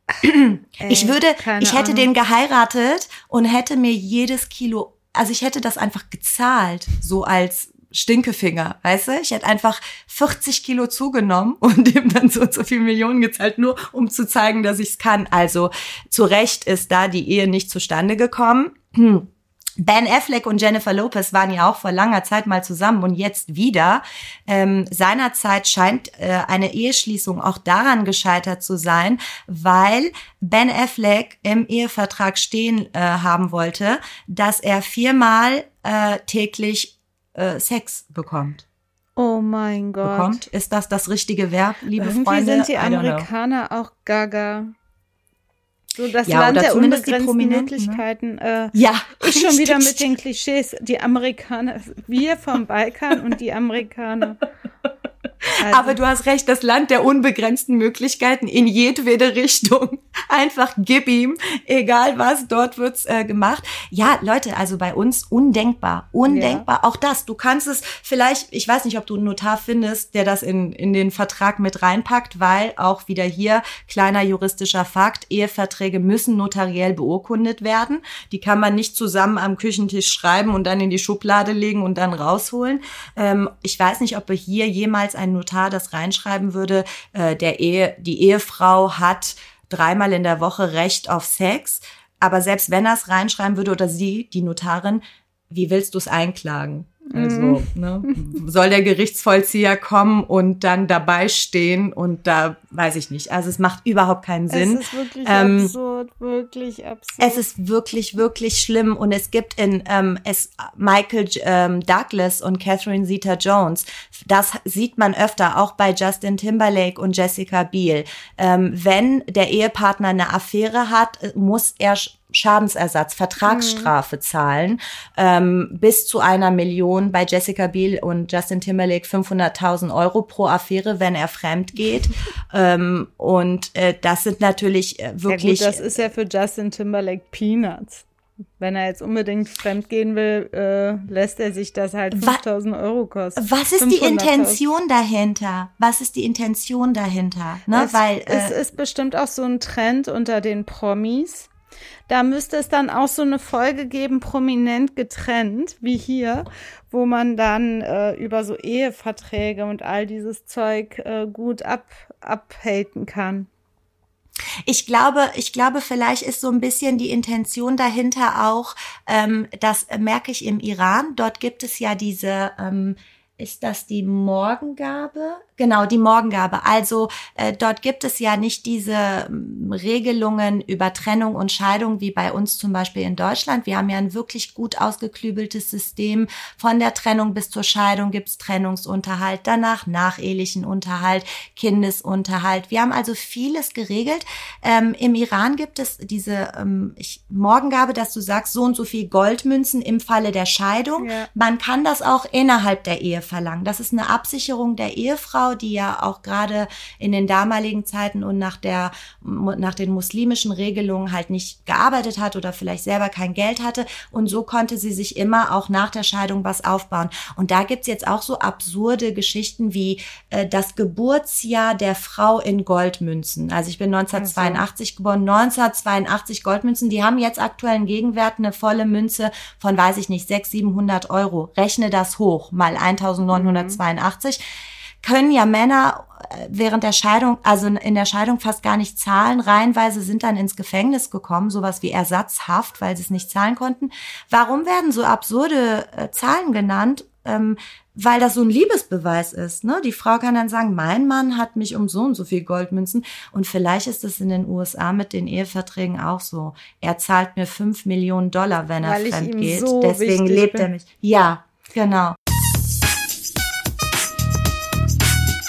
Ey, ich würde, ich hätte Ahnung. den geheiratet und hätte mir jedes Kilo, also ich hätte das einfach gezahlt, so als Stinkefinger, weißt du? Ich hätte einfach 40 Kilo zugenommen und ihm dann so so viel Millionen gezahlt, nur um zu zeigen, dass ich es kann. Also zu Recht ist da die Ehe nicht zustande gekommen. Hm. Ben Affleck und Jennifer Lopez waren ja auch vor langer Zeit mal zusammen und jetzt wieder. Ähm, seinerzeit scheint äh, eine Eheschließung auch daran gescheitert zu sein, weil Ben Affleck im Ehevertrag stehen äh, haben wollte, dass er viermal äh, täglich äh, Sex bekommt. Oh mein Gott. Bekommt. Ist das das richtige Verb, liebe Irgendwie Freunde? sind die Amerikaner auch gaga. So das Ja, Land der unbegrenzten ne? Möglichkeiten. Äh, Ja, ich schon wieder richtig. mit den Klischees. Die Amerikaner, wir vom Balkan und die Amerikaner. Also, Aber du hast recht, das Land der unbegrenzten Möglichkeiten in jedwede Richtung. Einfach gib ihm, egal was, dort wird's äh, gemacht. Ja, Leute, also bei uns undenkbar, undenkbar. Auch das, du kannst es vielleicht, ich weiß nicht, ob du einen Notar findest, der das in, in den Vertrag mit reinpackt, weil auch wieder hier kleiner juristischer Fakt, Eheverträge müssen notariell beurkundet werden. Die kann man nicht zusammen am Küchentisch schreiben und dann in die Schublade legen und dann rausholen. Ähm, ich weiß nicht, ob hier jemals ein Notar das reinschreiben würde, äh, der Ehe, die Ehefrau hat dreimal in der Woche Recht auf Sex. Aber selbst wenn er es reinschreiben würde oder sie, die Notarin, wie willst du es einklagen? Also, ne, soll der Gerichtsvollzieher kommen und dann dabei stehen und da weiß ich nicht. Also es macht überhaupt keinen Sinn. es ist wirklich Ähm, absurd, wirklich absurd. Es ist wirklich, wirklich schlimm und es gibt in ähm, es Michael ähm, Douglas und Catherine Zeta-Jones. Das sieht man öfter auch bei Justin Timberlake und Jessica Biel. Ähm, wenn der Ehepartner eine Affäre hat, muss er Schadensersatz, Vertragsstrafe zahlen, ähm, bis zu einer Million. Bei Jessica Biel und Justin Timberlake 500.000 Euro pro Affäre, wenn er fremd geht. ähm, und äh, das sind natürlich äh, wirklich. Ja gut, das ist ja für Justin Timberlake Peanuts. Wenn er jetzt unbedingt fremd gehen will, äh, lässt er sich das halt Wa- 5000 Euro kosten. Was ist die 500.000. Intention dahinter? Was ist die Intention dahinter? Ne? Es, Weil es äh, ist bestimmt auch so ein Trend unter den Promis. Da müsste es dann auch so eine Folge geben, prominent getrennt, wie hier, wo man dann äh, über so Eheverträge und all dieses Zeug äh, gut ab, abhaten kann. ich glaube, ich glaube, vielleicht ist so ein bisschen die Intention dahinter auch, ähm, das merke ich im Iran. Dort gibt es ja diese, ähm, ist das die Morgengabe? Genau, die Morgengabe. Also äh, dort gibt es ja nicht diese ähm, Regelungen über Trennung und Scheidung wie bei uns zum Beispiel in Deutschland. Wir haben ja ein wirklich gut ausgeklügeltes System. Von der Trennung bis zur Scheidung gibt's Trennungsunterhalt, danach nachehelichen Unterhalt, Kindesunterhalt. Wir haben also vieles geregelt. Ähm, Im Iran gibt es diese ähm, ich, Morgengabe, dass du sagst, so und so viel Goldmünzen im Falle der Scheidung. Ja. Man kann das auch innerhalb der Ehe verlangen. Das ist eine Absicherung der Ehefrau, die ja auch gerade in den damaligen Zeiten und nach der nach den muslimischen Regelungen halt nicht gearbeitet hat oder vielleicht selber kein Geld hatte und so konnte sie sich immer auch nach der Scheidung was aufbauen. Und da gibt's jetzt auch so absurde Geschichten wie äh, das Geburtsjahr der Frau in Goldmünzen. Also ich bin 1982 geboren, 1982 Goldmünzen, die haben jetzt aktuell einen Gegenwert, eine volle Münze von, weiß ich nicht, 600, 700 Euro. Rechne das hoch, mal 1982 können ja Männer äh, während der Scheidung, also in der Scheidung fast gar nicht zahlen. Reihenweise sind dann ins Gefängnis gekommen, sowas wie Ersatzhaft, weil sie es nicht zahlen konnten. Warum werden so absurde äh, Zahlen genannt? Ähm, weil das so ein Liebesbeweis ist. Ne? Die Frau kann dann sagen, mein Mann hat mich um so und so viel Goldmünzen. Und vielleicht ist es in den USA mit den Eheverträgen auch so. Er zahlt mir fünf Millionen Dollar, wenn er Weil fremd geht. so Deswegen lebt bin. er mich. Ja, genau.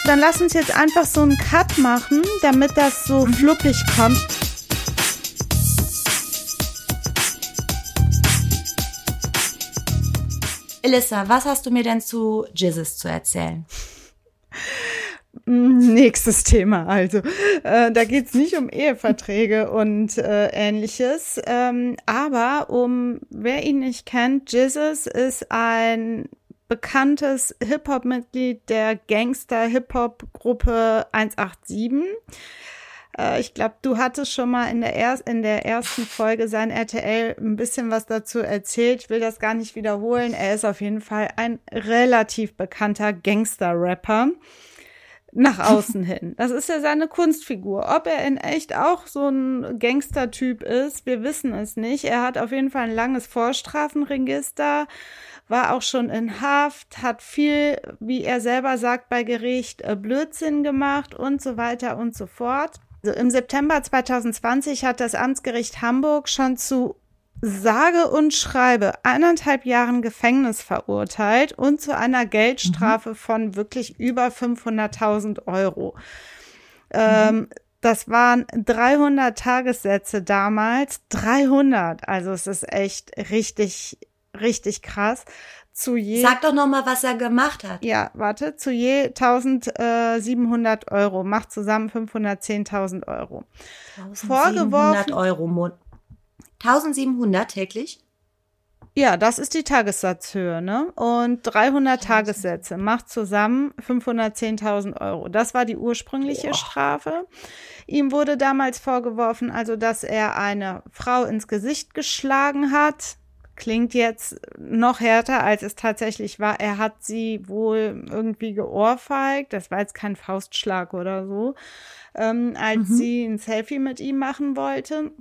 Dann lass uns jetzt einfach so einen Cut machen, damit das so fluppig kommt. Elissa, was hast du mir denn zu Jizzes zu erzählen? Mm, Nächstes Thema, also. Äh, da geht's nicht um Eheverträge und äh, ähnliches, ähm, aber um, wer ihn nicht kennt, Jesus ist ein bekanntes Hip-Hop-Mitglied der Gangster-Hip-Hop-Gruppe 187. Äh, ich glaube, du hattest schon mal in der, er in der ersten Folge sein RTL ein bisschen was dazu erzählt. Ich will das gar nicht wiederholen. Er ist auf jeden Fall ein relativ bekannter Gangster-Rapper nach außen hin. Das ist ja seine Kunstfigur. Ob er in echt auch so ein Gangstertyp ist, wir wissen es nicht. Er hat auf jeden Fall ein langes Vorstrafenregister, war auch schon in Haft, hat viel, wie er selber sagt, bei Gericht äh, Blödsinn gemacht und so weiter und so fort. Also Im September 2020 hat das Amtsgericht Hamburg schon zu sage und schreibe eineinhalb Jahren Gefängnis verurteilt und zu einer Geldstrafe von wirklich über 500.000 Euro. Ähm, Das waren 300 Tagessätze damals. 300. Also es ist echt richtig, richtig krass. Zu je, Sag doch noch mal, was er gemacht hat. ja, warte, zu je 1700 Euro. Macht zusammen 510.000 Euro. 1700 Vorgeworfen- Euro 1700 täglich? Ja, das ist die Tagessatzhöhe, ne? Und 300 Tagessätze macht zusammen 510.000 Euro. Das war die ursprüngliche Strafe. Ihm wurde damals vorgeworfen, also, dass er eine Frau ins Gesicht geschlagen hat. Klingt jetzt noch härter, als es tatsächlich war. Er hat sie wohl irgendwie geohrfeigt. Das war jetzt kein Faustschlag oder so. Ähm, als sie ein Selfie mit ihm machen wollte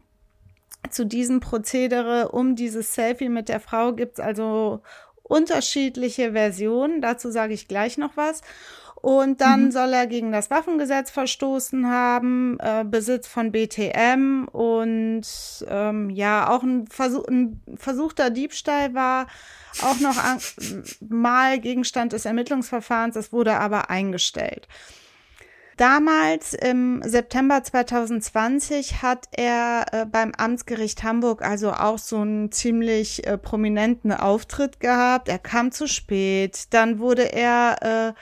zu diesem Prozedere um dieses Selfie mit der Frau gibt's also unterschiedliche Versionen. Dazu sage ich gleich noch was. Und dann soll er gegen das Waffengesetz verstoßen haben, äh, Besitz von BTM und ähm, ja, auch ein, Versuch, ein versuchter Diebstahl war auch noch an, mal Gegenstand des Ermittlungsverfahrens. Es wurde aber eingestellt. Damals im September 2020 hat er äh, beim Amtsgericht Hamburg also auch so einen ziemlich äh, prominenten Auftritt gehabt. Er kam zu spät, dann wurde er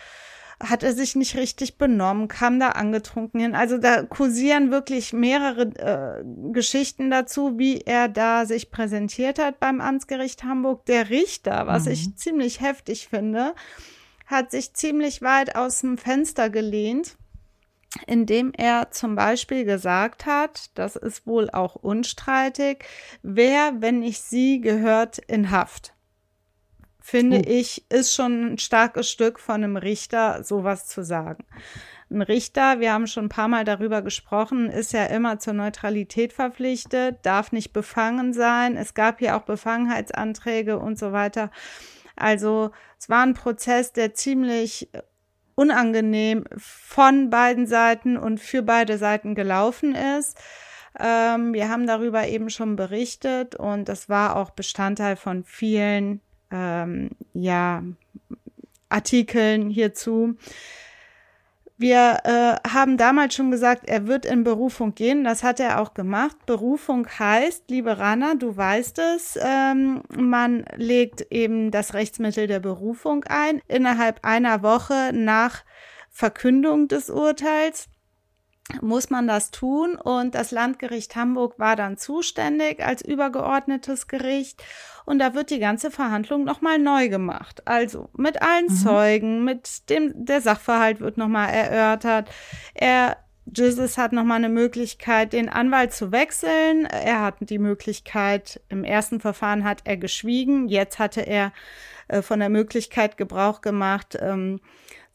äh, hat er sich nicht richtig benommen, kam da angetrunken hin. Also da kursieren wirklich mehrere äh, Geschichten dazu, wie er da sich präsentiert hat beim Amtsgericht Hamburg. Der Richter, was ich ziemlich heftig finde, hat sich ziemlich weit aus dem Fenster gelehnt indem er zum Beispiel gesagt hat, das ist wohl auch unstreitig, wer, wenn nicht sie, gehört in Haft. Finde ich, ist schon ein starkes Stück von einem Richter, sowas zu sagen. Ein Richter, wir haben schon ein paar Mal darüber gesprochen, ist ja immer zur Neutralität verpflichtet, darf nicht befangen sein. Es gab hier auch Befangenheitsanträge und so weiter. Also es war ein Prozess, der ziemlich unangenehm von beiden Seiten und für beide Seiten gelaufen ist. Ähm, wir haben darüber eben schon berichtet und das war auch Bestandteil von vielen ähm, ja, Artikeln hierzu. Wir äh, haben damals schon gesagt, er wird in Berufung gehen. Das hat er auch gemacht. Berufung heißt, liebe Rana, du weißt es, ähm, man legt eben das Rechtsmittel der Berufung ein innerhalb einer Woche nach Verkündung des Urteils muss man das tun und das Landgericht Hamburg war dann zuständig als übergeordnetes Gericht und da wird die ganze Verhandlung nochmal neu gemacht. Also mit allen Zeugen, mit dem, der Sachverhalt wird nochmal erörtert. Er Jesus hat nochmal eine Möglichkeit, den Anwalt zu wechseln. Er hat die Möglichkeit, im ersten Verfahren hat er geschwiegen. Jetzt hatte er äh, von der Möglichkeit Gebrauch gemacht, ähm,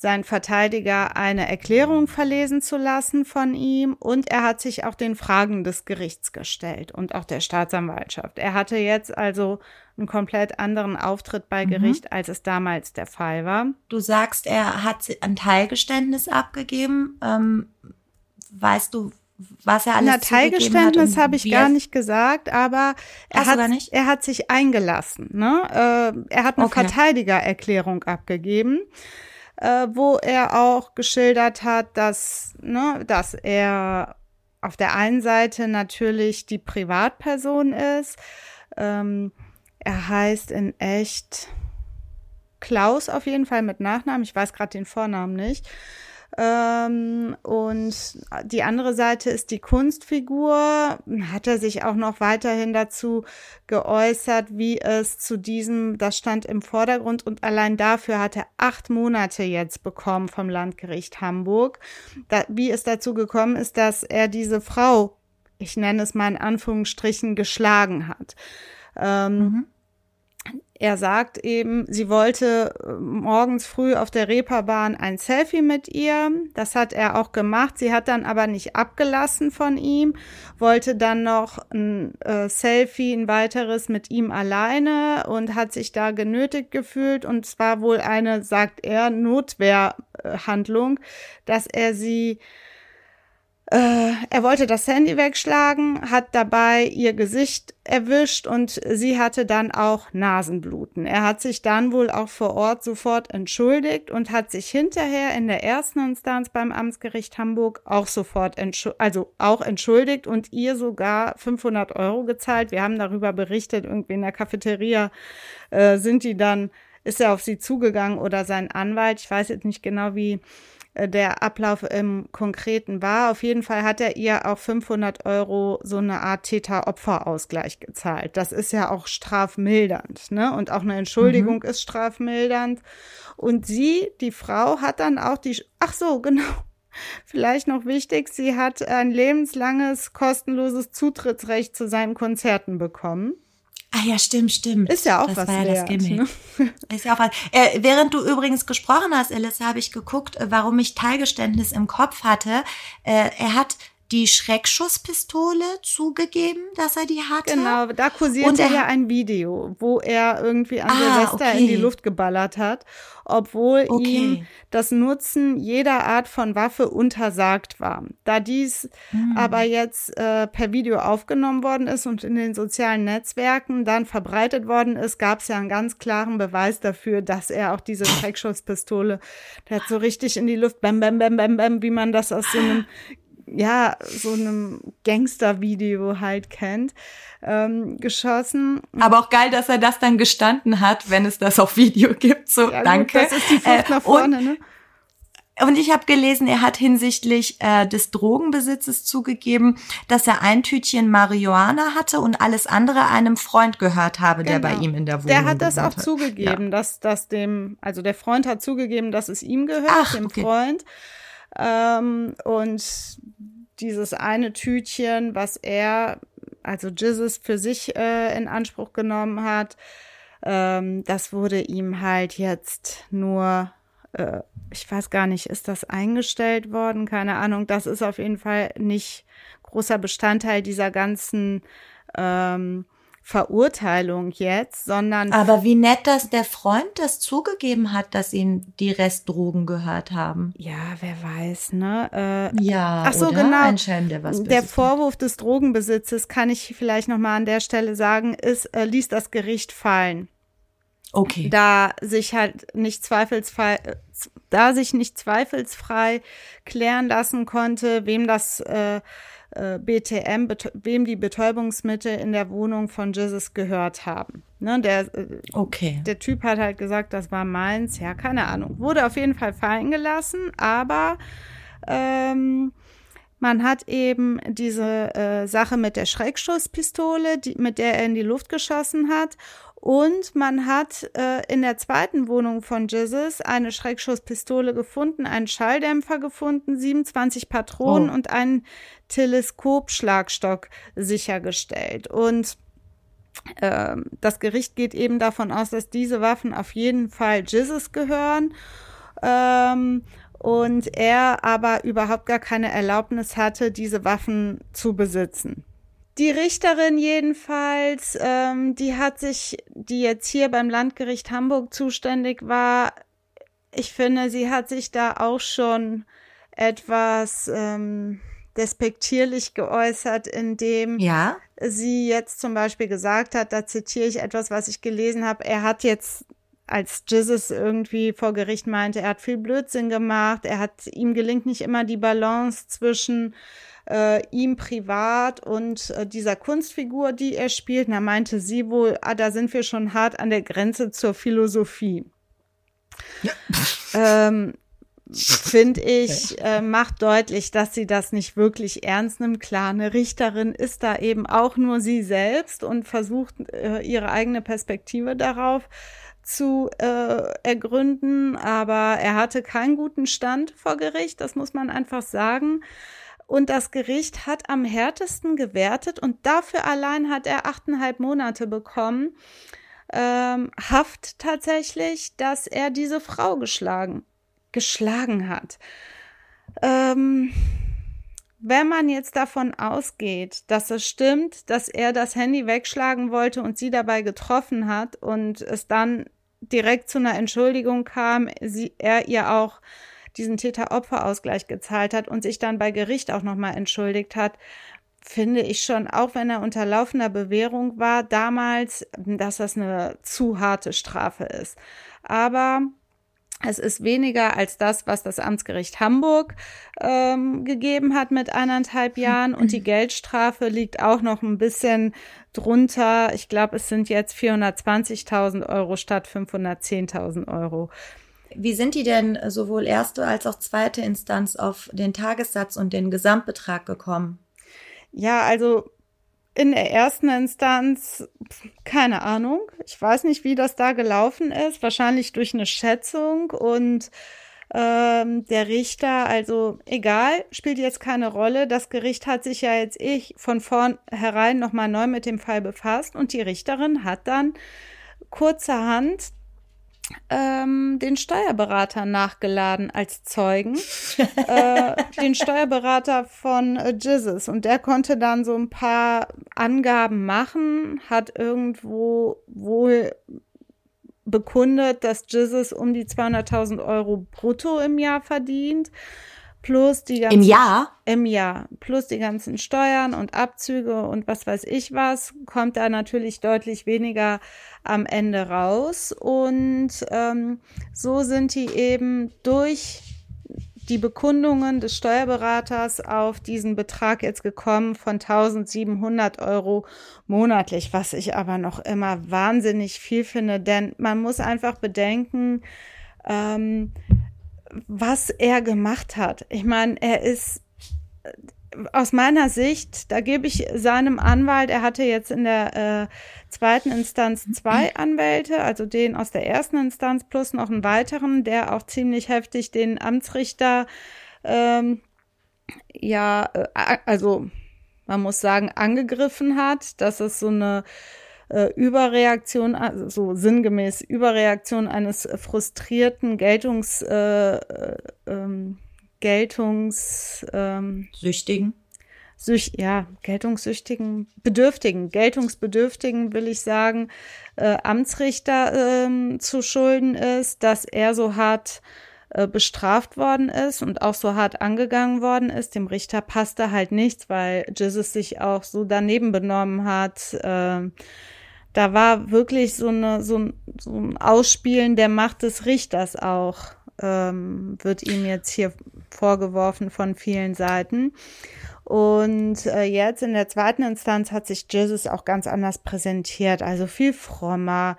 seinen Verteidiger eine Erklärung verlesen zu lassen von ihm und er hat sich auch den Fragen des Gerichts gestellt und auch der Staatsanwaltschaft. Er hatte jetzt also einen komplett anderen Auftritt bei Gericht, als es damals der Fall war. Du sagst, er hat ein Teilgeständnis abgegeben. Ähm, weißt du, was er alles Na, Teilgeständnis habe ich gar nicht gesagt, aber er hat, er hat sich eingelassen. Ne? Äh, er hat eine Okay. Verteidigererklärung abgegeben, äh, wo er auch geschildert hat, dass, ne, dass er auf der einen Seite natürlich die Privatperson ist. Ähm, er heißt in echt Klaus auf jeden Fall mit Nachnamen. Ich weiß gerade den Vornamen nicht. Ähm, und die andere Seite ist die Kunstfigur. Hat er sich auch noch weiterhin dazu geäußert, wie es zu diesem, das stand im Vordergrund und allein dafür hat er acht Monate jetzt bekommen vom Landgericht Hamburg. Da, wie es dazu gekommen ist, dass er diese Frau, ich nenne es mal in Anführungsstrichen, geschlagen hat. Ähm, er sagt eben, sie wollte äh, morgens früh auf der Reeperbahn ein Selfie mit ihr. Das hat er auch gemacht. Sie hat dann aber nicht abgelassen von ihm, wollte dann noch ein äh, Selfie, ein weiteres mit ihm alleine und hat sich da genötigt gefühlt. Und es war wohl eine, sagt er, Notwehrhandlung, dass er sie Äh, er wollte das Handy wegschlagen, hat dabei ihr Gesicht erwischt und sie hatte dann auch Nasenbluten. Er hat sich dann wohl auch vor Ort sofort entschuldigt und hat sich hinterher in der ersten Instanz beim Amtsgericht Hamburg auch sofort also auch entschuldigt und ihr sogar 500 Euro gezahlt. Wir haben darüber berichtet, irgendwie in der Cafeteria äh, sind die dann ist er auf sie zugegangen oder sein Anwalt. Ich weiß jetzt nicht genau, wie der Ablauf im Konkreten war. Auf jeden Fall hat er ihr auch 500 Euro so eine Art Täter-Opfer-Ausgleich gezahlt. Das ist ja auch strafmildernd, ne? Und auch eine Entschuldigung mhm. ist strafmildernd. Und sie, die Frau, hat dann auch die, ach so, genau. Vielleicht noch wichtig, sie hat ein lebenslanges kostenloses Zutrittsrecht zu seinen Konzerten bekommen. Ah ja, stimmt, stimmt. Ist ja auch das was war ja das Gimmick. Ne? Ist ja auch was. Äh, während du übrigens gesprochen hast, Elissa, habe ich geguckt, äh, warum ich Teilgeständnis im Kopf hatte. Äh, er hat die Schreckschusspistole zugegeben, dass er die hatte. Genau, da kursierte ja ein Video, wo er irgendwie an ah, Silvester okay. in die Luft geballert hat, obwohl okay. ihm das Nutzen jeder Art von Waffe untersagt war. Da dies hm. aber jetzt äh, per Video aufgenommen worden ist und in den sozialen Netzwerken dann verbreitet worden ist, gab es ja einen ganz klaren Beweis dafür, dass er auch diese Schreckschusspistole, der hat so richtig in die Luft, bam, bam, bam, bam, bam, wie man das aus so einem ja, so einem Gangster-Video halt kennt, ähm, geschossen. Aber auch geil, dass er das dann gestanden hat, wenn es das auf Video gibt. So, ja, danke. das ist die Flucht äh, nach vorne, und, ne? Und ich habe gelesen, er hat hinsichtlich äh, des Drogenbesitzes zugegeben, dass er ein Tütchen Marihuana hatte und alles andere einem Freund gehört habe, genau. der bei genau. ihm in der Wohnung Der hat das auch hat. zugegeben, ja. dass dass dem, also der Freund hat zugegeben, dass es ihm gehört, Ach, dem okay. Freund. Ähm, und dieses eine Tütchen, was er, also Jesus, für sich äh, in Anspruch genommen hat, ähm, das wurde ihm halt jetzt nur, äh, ich weiß gar nicht, ist das eingestellt worden? Keine Ahnung. Das ist auf jeden Fall nicht großer Bestandteil dieser ganzen ähm, Verurteilung jetzt, sondern. Aber wie nett, dass der Freund das zugegeben hat, dass ihn die Restdrogen gehört haben. Ja, wer weiß, ne? Äh, ja, ach so, genau. Ein Schelm, der, was der Vorwurf des Drogenbesitzes, kann ich vielleicht nochmal an der Stelle sagen, ist, äh, ließ das Gericht fallen. Okay. Da sich halt nicht zweifelsfrei, da sich nicht zweifelsfrei klären lassen konnte, wem das äh, äh, BTM, wem die Betäubungsmittel in der Wohnung von Jesus gehört haben. Ne, der, äh, okay. der Typ hat halt gesagt, das war meins. Ja, keine Ahnung. Wurde auf jeden Fall fallen gelassen, aber ähm, man hat eben diese äh, Sache mit der Schreckschusspistole, die, mit der er in die Luft geschossen hat. Und man hat äh, in der zweiten Wohnung von Jesus eine Schreckschusspistole gefunden, einen Schalldämpfer gefunden, 27 Patronen oh. und einen Teleskopschlagstock sichergestellt. Und äh, das Gericht geht eben davon aus, dass diese Waffen auf jeden Fall Jesus gehören. Ähm, und er aber überhaupt gar keine Erlaubnis hatte, diese Waffen zu besitzen. Die Richterin jedenfalls, ähm, die hat sich, die jetzt hier beim Landgericht Hamburg zuständig war, ich finde, sie hat sich da auch schon etwas ähm, despektierlich geäußert, indem ja? sie jetzt zum Beispiel gesagt hat, da zitiere ich etwas, was ich gelesen habe, er hat jetzt als Jesus irgendwie vor Gericht meinte, er hat viel Blödsinn gemacht, er hat, ihm gelingt nicht immer die Balance zwischen äh, ihm privat und äh, dieser Kunstfigur, die er spielt. da meinte sie wohl, ah, da sind wir schon hart an der Grenze zur Philosophie. Ja. Ähm, finde ich, äh, macht deutlich, dass sie das nicht wirklich ernst nimmt. Klar, eine Richterin ist da eben auch nur sie selbst und versucht äh, ihre eigene Perspektive darauf zu äh, ergründen, aber er hatte keinen guten Stand vor Gericht, das muss man einfach sagen. Und das Gericht hat am härtesten gewertet und dafür allein hat er achteinhalb Monate bekommen. Ähm, Haft tatsächlich, dass er diese Frau geschlagen, geschlagen hat. Ähm, wenn man jetzt davon ausgeht, dass es stimmt, dass er das Handy wegschlagen wollte und sie dabei getroffen hat und es dann direkt zu einer Entschuldigung kam, sie, er ihr auch diesen Täter-Opfer-Ausgleich gezahlt hat und sich dann bei Gericht auch nochmal entschuldigt hat, finde ich schon, auch wenn er unter laufender Bewährung war, damals, dass das eine zu harte Strafe ist. Aber es ist weniger als das, was das Amtsgericht Hamburg ähm, gegeben hat mit eineinhalb Jahren. Und die Geldstrafe liegt auch noch ein bisschen drunter. Ich glaube, es sind jetzt 420.000 Euro statt 510.000 Euro. Wie sind die denn sowohl erste als auch zweite Instanz auf den Tagessatz und den Gesamtbetrag gekommen? Ja, also in der ersten Instanz, keine Ahnung. Ich weiß nicht, wie das da gelaufen ist. Wahrscheinlich durch eine Schätzung und ähm, der Richter, also egal, spielt jetzt keine Rolle. Das Gericht hat sich ja jetzt ich von vornherein nochmal neu mit dem Fall befasst und die Richterin hat dann kurzerhand ähm, den Steuerberater nachgeladen als Zeugen, äh, den Steuerberater von äh, Jizzes. Und der konnte dann so ein paar Angaben machen, hat irgendwo wohl bekundet, dass Jizzes um die 200.000 Euro brutto im Jahr verdient plus die ganzen im Jahr? Im Jahr. Plus die ganzen Steuern und Abzüge und was weiß ich was kommt da natürlich deutlich weniger am Ende raus. Und ähm, so sind die eben durch die Bekundungen des Steuerberaters auf diesen Betrag jetzt gekommen von 1700 Euro monatlich, was ich aber noch immer wahnsinnig viel finde, denn man muss einfach bedenken, ähm, was er gemacht hat. Ich meine, er ist äh, aus meiner Sicht, da gebe ich seinem Anwalt, er hatte jetzt in der äh, zweiten Instanz zwei Anwälte, also den aus der ersten Instanz plus noch einen weiteren, der auch ziemlich heftig den Amtsrichter, ähm, ja, äh, also man muss sagen, angegriffen hat, dass es so eine äh, Überreaktion, also so sinngemäß Überreaktion eines frustrierten Geltungs, äh, äh, ähm, Geltungs, ähm, Süchtigen. Süch, ja, geltungssüchtigen, bedürftigen, geltungsbedürftigen, will ich sagen, äh, Amtsrichter ähm, zu schulden ist, dass er so hart äh, bestraft worden ist und auch so hart angegangen worden ist. Dem Richter passte halt nichts, weil Jesus sich auch so daneben benommen hat. Äh, da war wirklich so, eine, so, ein, so ein Ausspielen der Macht des Richters auch, ähm, wird ihm jetzt hier vorgeworfen von vielen Seiten. Und äh, jetzt in der zweiten Instanz hat sich Jesus auch ganz anders präsentiert, also viel frommer,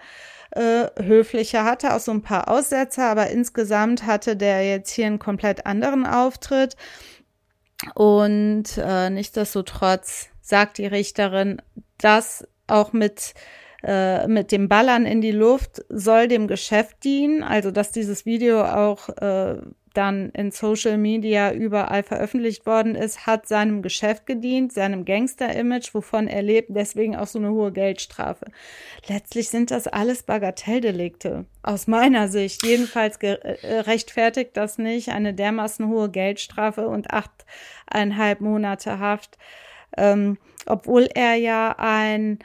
äh, höflicher, hatte auch so ein paar Aussetzer, aber insgesamt hatte der jetzt hier einen komplett anderen Auftritt. Und äh, nichtsdestotrotz sagt die Richterin, dass auch mit äh, mit dem Ballern in die Luft soll dem Geschäft dienen, also dass dieses Video auch äh, dann in Social Media überall veröffentlicht worden ist, hat seinem Geschäft gedient, seinem Gangster-Image, wovon er lebt, deswegen auch so eine hohe Geldstrafe. Letztlich sind das alles Bagatelldelikte. Aus meiner Sicht. Jedenfalls äh, rechtfertigt das nicht eine dermaßen hohe Geldstrafe und achteinhalb Monate Haft, ähm, obwohl er ja ein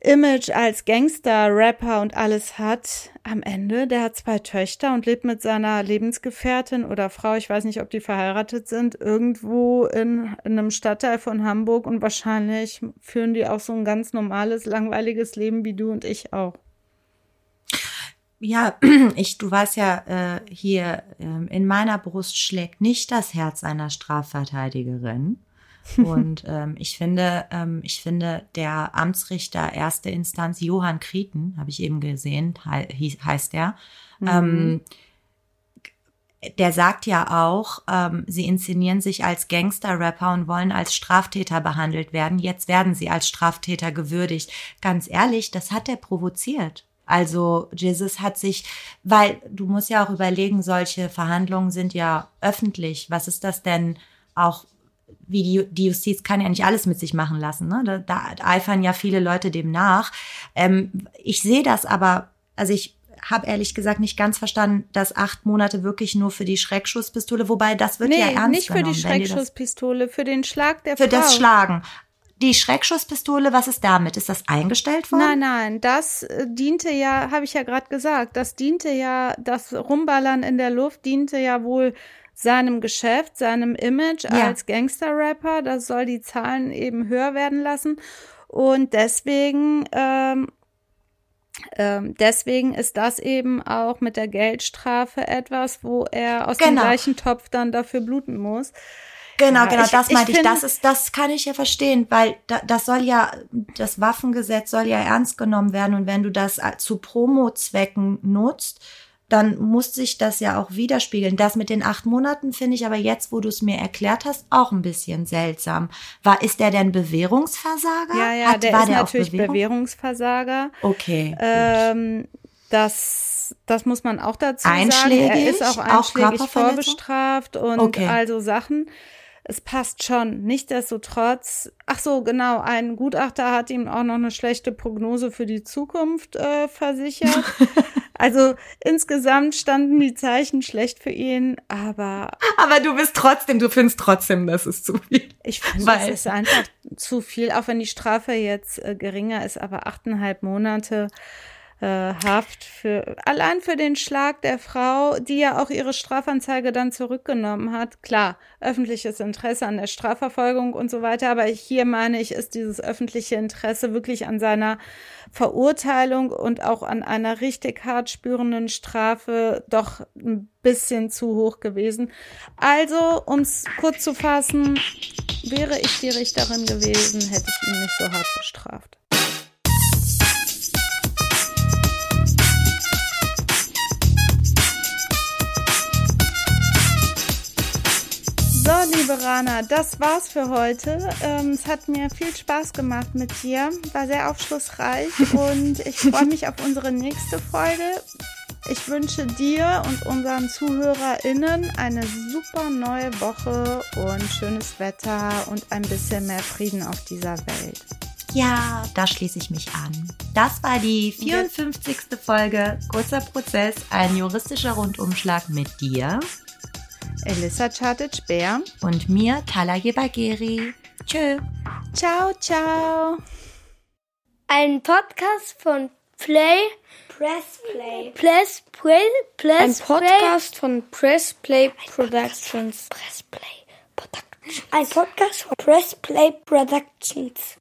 Image als Gangster, Rapper und alles hat, am Ende, der hat zwei Töchter und lebt mit seiner Lebensgefährtin oder Frau, ich weiß nicht, ob die verheiratet sind, irgendwo in, in einem Stadtteil von Hamburg und wahrscheinlich führen die auch so ein ganz normales, langweiliges Leben wie du und ich auch. Ja, ich, du weißt ja, äh, hier äh, in meiner Brust schlägt nicht das Herz einer Strafverteidigerin. Und ähm, ich finde, ähm, ich finde, der Amtsrichter erste Instanz Johann Krieten, habe ich eben gesehen, he heißt der. Mhm. Ähm, der sagt ja auch, ähm, sie inszenieren sich als Gangster-Rapper und wollen als Straftäter behandelt werden. Jetzt werden sie als Straftäter gewürdigt. Ganz ehrlich, das hat er provoziert. Also Jesus hat sich, weil du musst ja auch überlegen, solche Verhandlungen sind ja öffentlich. Was ist das denn auch wie die, die Justiz kann ja nicht alles mit sich machen lassen. Ne? Da, da eifern ja viele Leute dem nach. Ähm, ich sehe das aber, also ich habe ehrlich gesagt nicht ganz verstanden, dass acht Monate wirklich nur für die Schreckschusspistole, wobei das wird nee, ja ernst nicht für die Schreckschusspistole, für den Schlag der für Frau. Für das Schlagen. die Schreckschusspistole, was ist damit? Ist das eingestellt worden? Nein, nein, das äh, diente ja, habe ich ja gerade gesagt, das diente ja, das Rumballern in der Luft diente ja wohl seinem Geschäft, seinem Image Ja. als Gangster-Rapper. Das soll die Zahlen eben höher werden lassen. Und deswegen, ähm, ähm, deswegen ist das eben auch mit der Geldstrafe etwas, wo er aus dem Genau. gleichen Topf dann dafür bluten muss. Genau, Ja, genau, ich- das ich meinte ich. find- Das ist, das kann ich ja verstehen, weil da, das soll ja, das Waffengesetz soll ja ernst genommen werden und wenn du das äh, zu Promo-Zwecken nutzt, dann muss sich das ja auch widerspiegeln. Das mit den acht Monaten finde ich aber jetzt, wo du es mir erklärt hast, auch ein bisschen seltsam. War, ist der denn Bewährungsversager? Ja, ja, Hat, der war ist der natürlich Bewährung? Bewährungsversager. Okay. Ähm, das, das muss man auch dazu sagen. Einschlägig? Er ist auch Auch einschlägig Körperverletzung? vorbestraft und Okay. also Sachen. Es passt schon. Nichtsdestotrotz, ach so, genau, ein Gutachter hat ihm auch noch eine schlechte Prognose für die Zukunft äh, versichert. also insgesamt standen die Zeichen schlecht für ihn, aber aber du bist trotzdem, du findest trotzdem, das ist zu viel. ich finde, es ist einfach zu viel, auch wenn die Strafe jetzt äh, geringer ist, aber achteinhalb Monate äh, Haft für allein für den Schlag der Frau, die ja auch ihre Strafanzeige dann zurückgenommen hat. Klar, öffentliches Interesse an der Strafverfolgung und so weiter, aber hier meine ich, ist dieses öffentliche Interesse wirklich an seiner Verurteilung und auch an einer richtig hart spürenden Strafe doch ein bisschen zu hoch gewesen. Also, um es kurz zu fassen, wäre ich die Richterin gewesen, hätte ich ihn nicht so hart bestraft. So, liebe Rana, das war's für heute. Ähm, es hat mir viel Spaß gemacht mit dir, war sehr aufschlussreich und ich freue mich auf unsere nächste Folge. Ich wünsche dir und unseren ZuhörerInnen eine super neue Woche und schönes Wetter und ein bisschen mehr Frieden auf dieser Welt. Ja, da schließe ich mich an. Das war die 54. Folge Kurzer Prozess, ein juristischer Rundumschlag mit dir Elissa Chartic-Bär. und mir, Talaye Bagheri. Tschö. Ciao, ciao. Ein Podcast von Play. Press Play. Press Play. Press Ein Podcast von Press Play Productions. Press Play Productions. Ein Podcast von Press Play Productions.